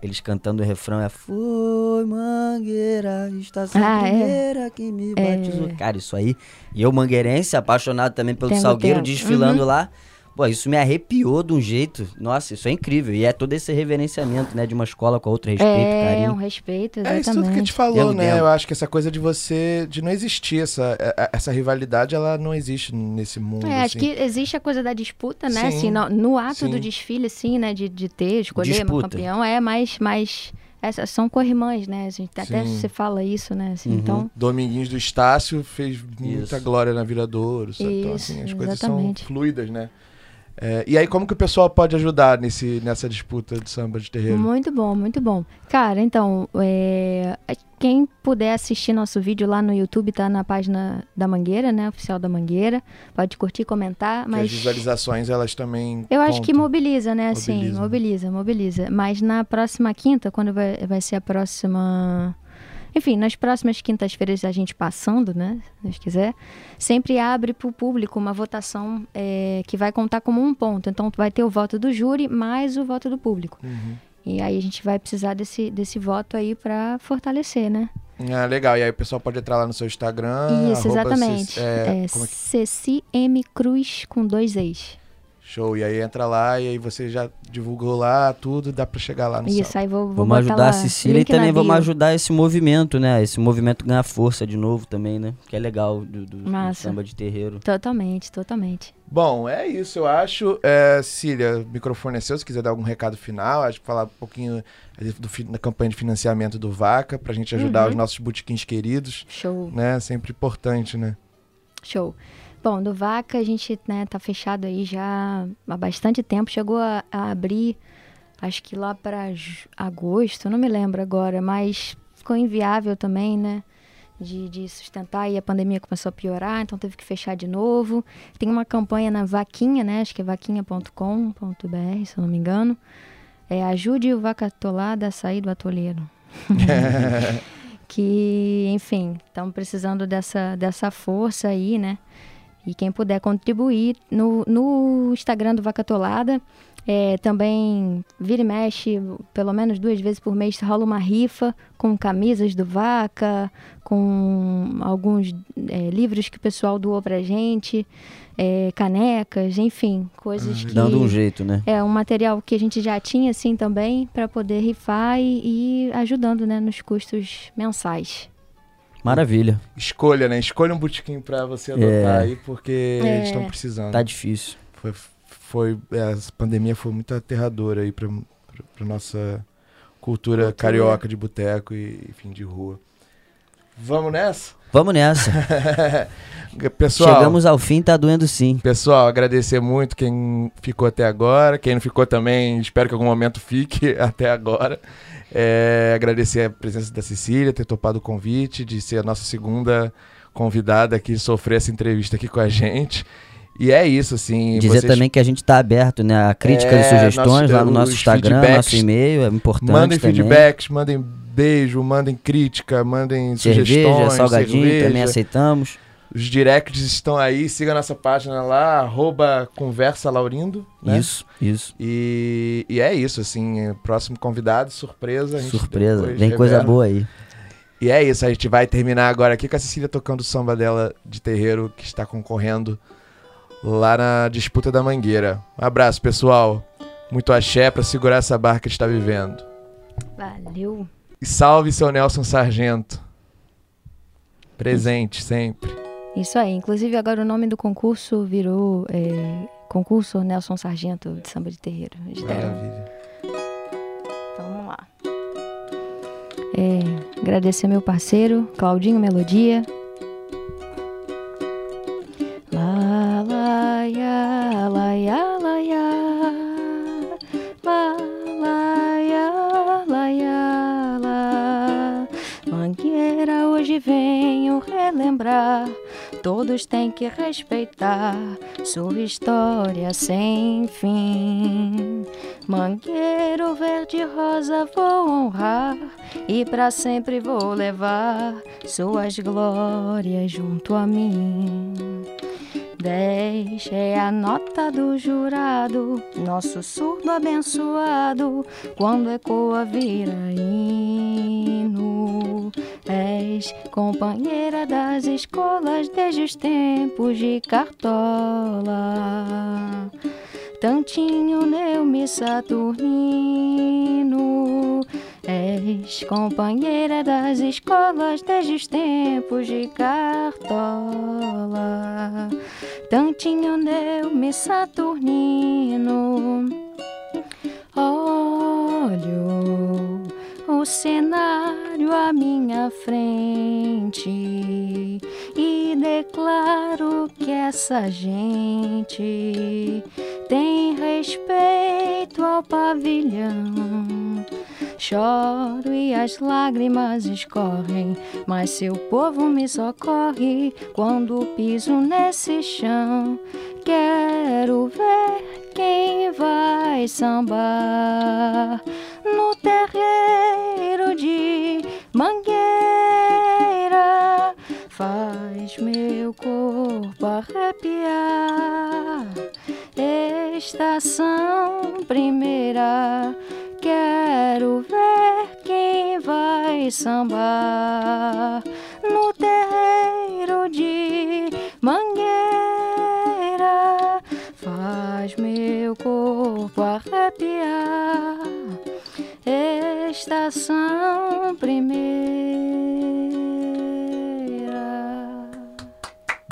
eles cantando o refrão é Foi Mangueira, estação Ah, é. primeira que me É. batizou. Cara, isso aí. E eu, mangueirense, apaixonado também pelo Tem Salgueiro, tempo. desfilando Uhum. lá. Pô, isso me arrepiou de um jeito. Nossa, isso é incrível. E é todo esse reverenciamento, né? De uma escola com a outra, respeito, é, carinho. um respeito, É exatamente. isso tudo que a gente falou, Dentro né? Eu acho que essa coisa de você, de não existir essa, é- essa rivalidade, ela não existe nesse mundo. É, acho assim. que existe a coisa da disputa, né? Sim, Assim, no, no ato sim. do desfile, assim, né? De, de ter, escolher um Disputa. campeão, é mais, mais essas são corrimãs, né? A gente, até Sim. você fala isso, né? Assim, Uhum. Então, Dominguinhos do Estácio fez muita Isso. glória na Viradouro? Então, assim, as coisas exatamente. são fluidas, né? É, e aí, como que o pessoal pode ajudar nesse, nessa disputa de samba de terreiro? muito bom, muito bom. Cara, então, é, quem puder assistir nosso vídeo lá no YouTube, tá na página da Mangueira, né? Oficial da Mangueira. Pode curtir, comentar, mas... As visualizações, elas também. Eu acho que contam. mobiliza, né? Assim, Mobiliza. mobiliza, mobiliza. Mas na próxima quinta, quando vai, vai ser a próxima. Enfim, nas próximas quintas-feiras a gente passando, né? Se Deus quiser, sempre abre para o público uma votação é, que vai contar como um ponto. Então vai ter o voto do júri mais o voto do público. Uhum. E aí a gente vai precisar desse, desse voto aí para fortalecer, né? Ah, legal. E aí o pessoal pode entrar lá no seu Instagram. Isso, exatamente. Cec- é, É, é que- Ceci M Cruz com dois ex. Show. E aí entra lá e aí você já divulgou lá tudo, dá pra chegar lá no Isso, aí vou, vou Vamos ajudar lá, a Cecília e link na também vamos ajudar esse movimento, né? Esse movimento ganhar força de novo também, né? Que é legal do, do- do samba de terreiro. Totalmente, totalmente. Bom, é isso, eu acho. É, Cília, o microfone é seu, se quiser dar algum recado final, acho que falar um pouquinho do, da campanha de financiamento do Vaca, pra gente ajudar Uhum. os nossos botequins queridos, Show. né? Sempre importante, né? Show. Bom, do Vaca a gente né, tá fechado aí já há bastante tempo. Chegou a, a abrir, acho que lá para agosto, não me lembro agora, mas ficou inviável também, né? De, de sustentar e a pandemia começou a piorar, então teve que fechar de novo. Tem uma campanha na Vaquinha, né? Acho que é vaquinha.com.br, se eu não me engano. É ajude o vacatolada a sair do atoleiro. que, enfim, estão precisando dessa, dessa força aí, né? E quem puder contribuir no, no Instagram do Vacatolada, é, também vira e mexe, pelo menos duas vezes por mês rola uma rifa com camisas do Vaca, com alguns é, livros que o pessoal doou pra gente, é, canecas, enfim, coisas que... Dando um jeito, né? É um material que a gente já tinha assim também para poder rifar e, e ajudando né, nos custos mensais. Maravilha. Escolha, né? Escolha um botequim pra você adotar É. aí, porque É. eles estão precisando. Tá difícil. Foi, foi, é, essa pandemia foi muito aterradora aí pra, pra, pra nossa cultura, carioca de boteco e, enfim, de rua. Vamos nessa? Vamos nessa. Pessoal, Chegamos ao fim, tá doendo sim. Pessoal, agradecer muito quem ficou até agora. Quem não ficou também, espero que em algum momento fique até agora. É, agradecer a presença da Cecília, ter topado o convite, de ser a nossa segunda convidada aqui, sofrer essa entrevista aqui com a gente. E é isso, assim. Dizer vocês também que a gente tá aberto, né? A críticas É, e sugestões nosso- lá no os nosso Instagram, nosso e-mail, é importante mandem também. feedbacks, mandem beijo, mandem crítica, mandem Cerveja, sugestões. salgadinho, cerveja. também aceitamos. Os directs estão aí, siga a nossa página lá, arroba Conversa Laurindo. Né? Isso, isso. E, e é isso, assim, é, próximo convidado, surpresa. a gente Surpresa. Vem coisa revela. boa aí. E é isso, a gente vai terminar agora aqui com a Cecília tocando o samba dela de terreiro que está concorrendo lá na disputa da Mangueira. Um abraço, pessoal. Muito axé pra segurar essa barra que a gente está vivendo. Valeu! E salve seu Nelson Sargento. Presente sempre. Isso aí. Inclusive, agora o nome do concurso virou é, Concurso Nelson Sargento de Samba de Terreiro. Deram. Maravilha. Então vamos lá. É, agradecer meu parceiro, Claudinho Melodia. Lá, lá, ya, lá, ya, lá, lá. Mangueira, hoje venho relembrar. Todos têm que respeitar sua história sem fim. Mangueiro verde rosa vou honrar e pra sempre vou levar suas glórias junto a mim. Dez é a nota do jurado, nosso surdo abençoado, quando ecoa vira hino. És companheira das escolas desde os tempos de Cartola. Tantinho Neume Saturnino, és companheira das escolas desde os tempos de Cartola. Tantinho Neume Saturnino, olho o cenário à minha frente e declaro que essa gente tem respeito ao pavilhão. Choro e as lágrimas escorrem, mas seu povo me socorre quando piso nesse chão. Quero ver quem vai sambar no terreiro de mangueira. Faz meu corpo arrepiar. Estação primeira. Quero ver quem vai sambar no terreiro de mangueira. Faz meu corpo arrepiar. Estação primeira.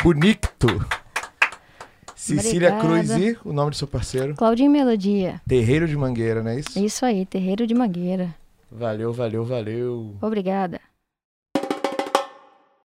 Bonito! Cecília. Cruz e o nome do seu parceiro? Claudinho Melodia. Terreiro de Mangueira, não é isso? Isso aí, Terreiro de Mangueira. Valeu, valeu, valeu. Obrigada.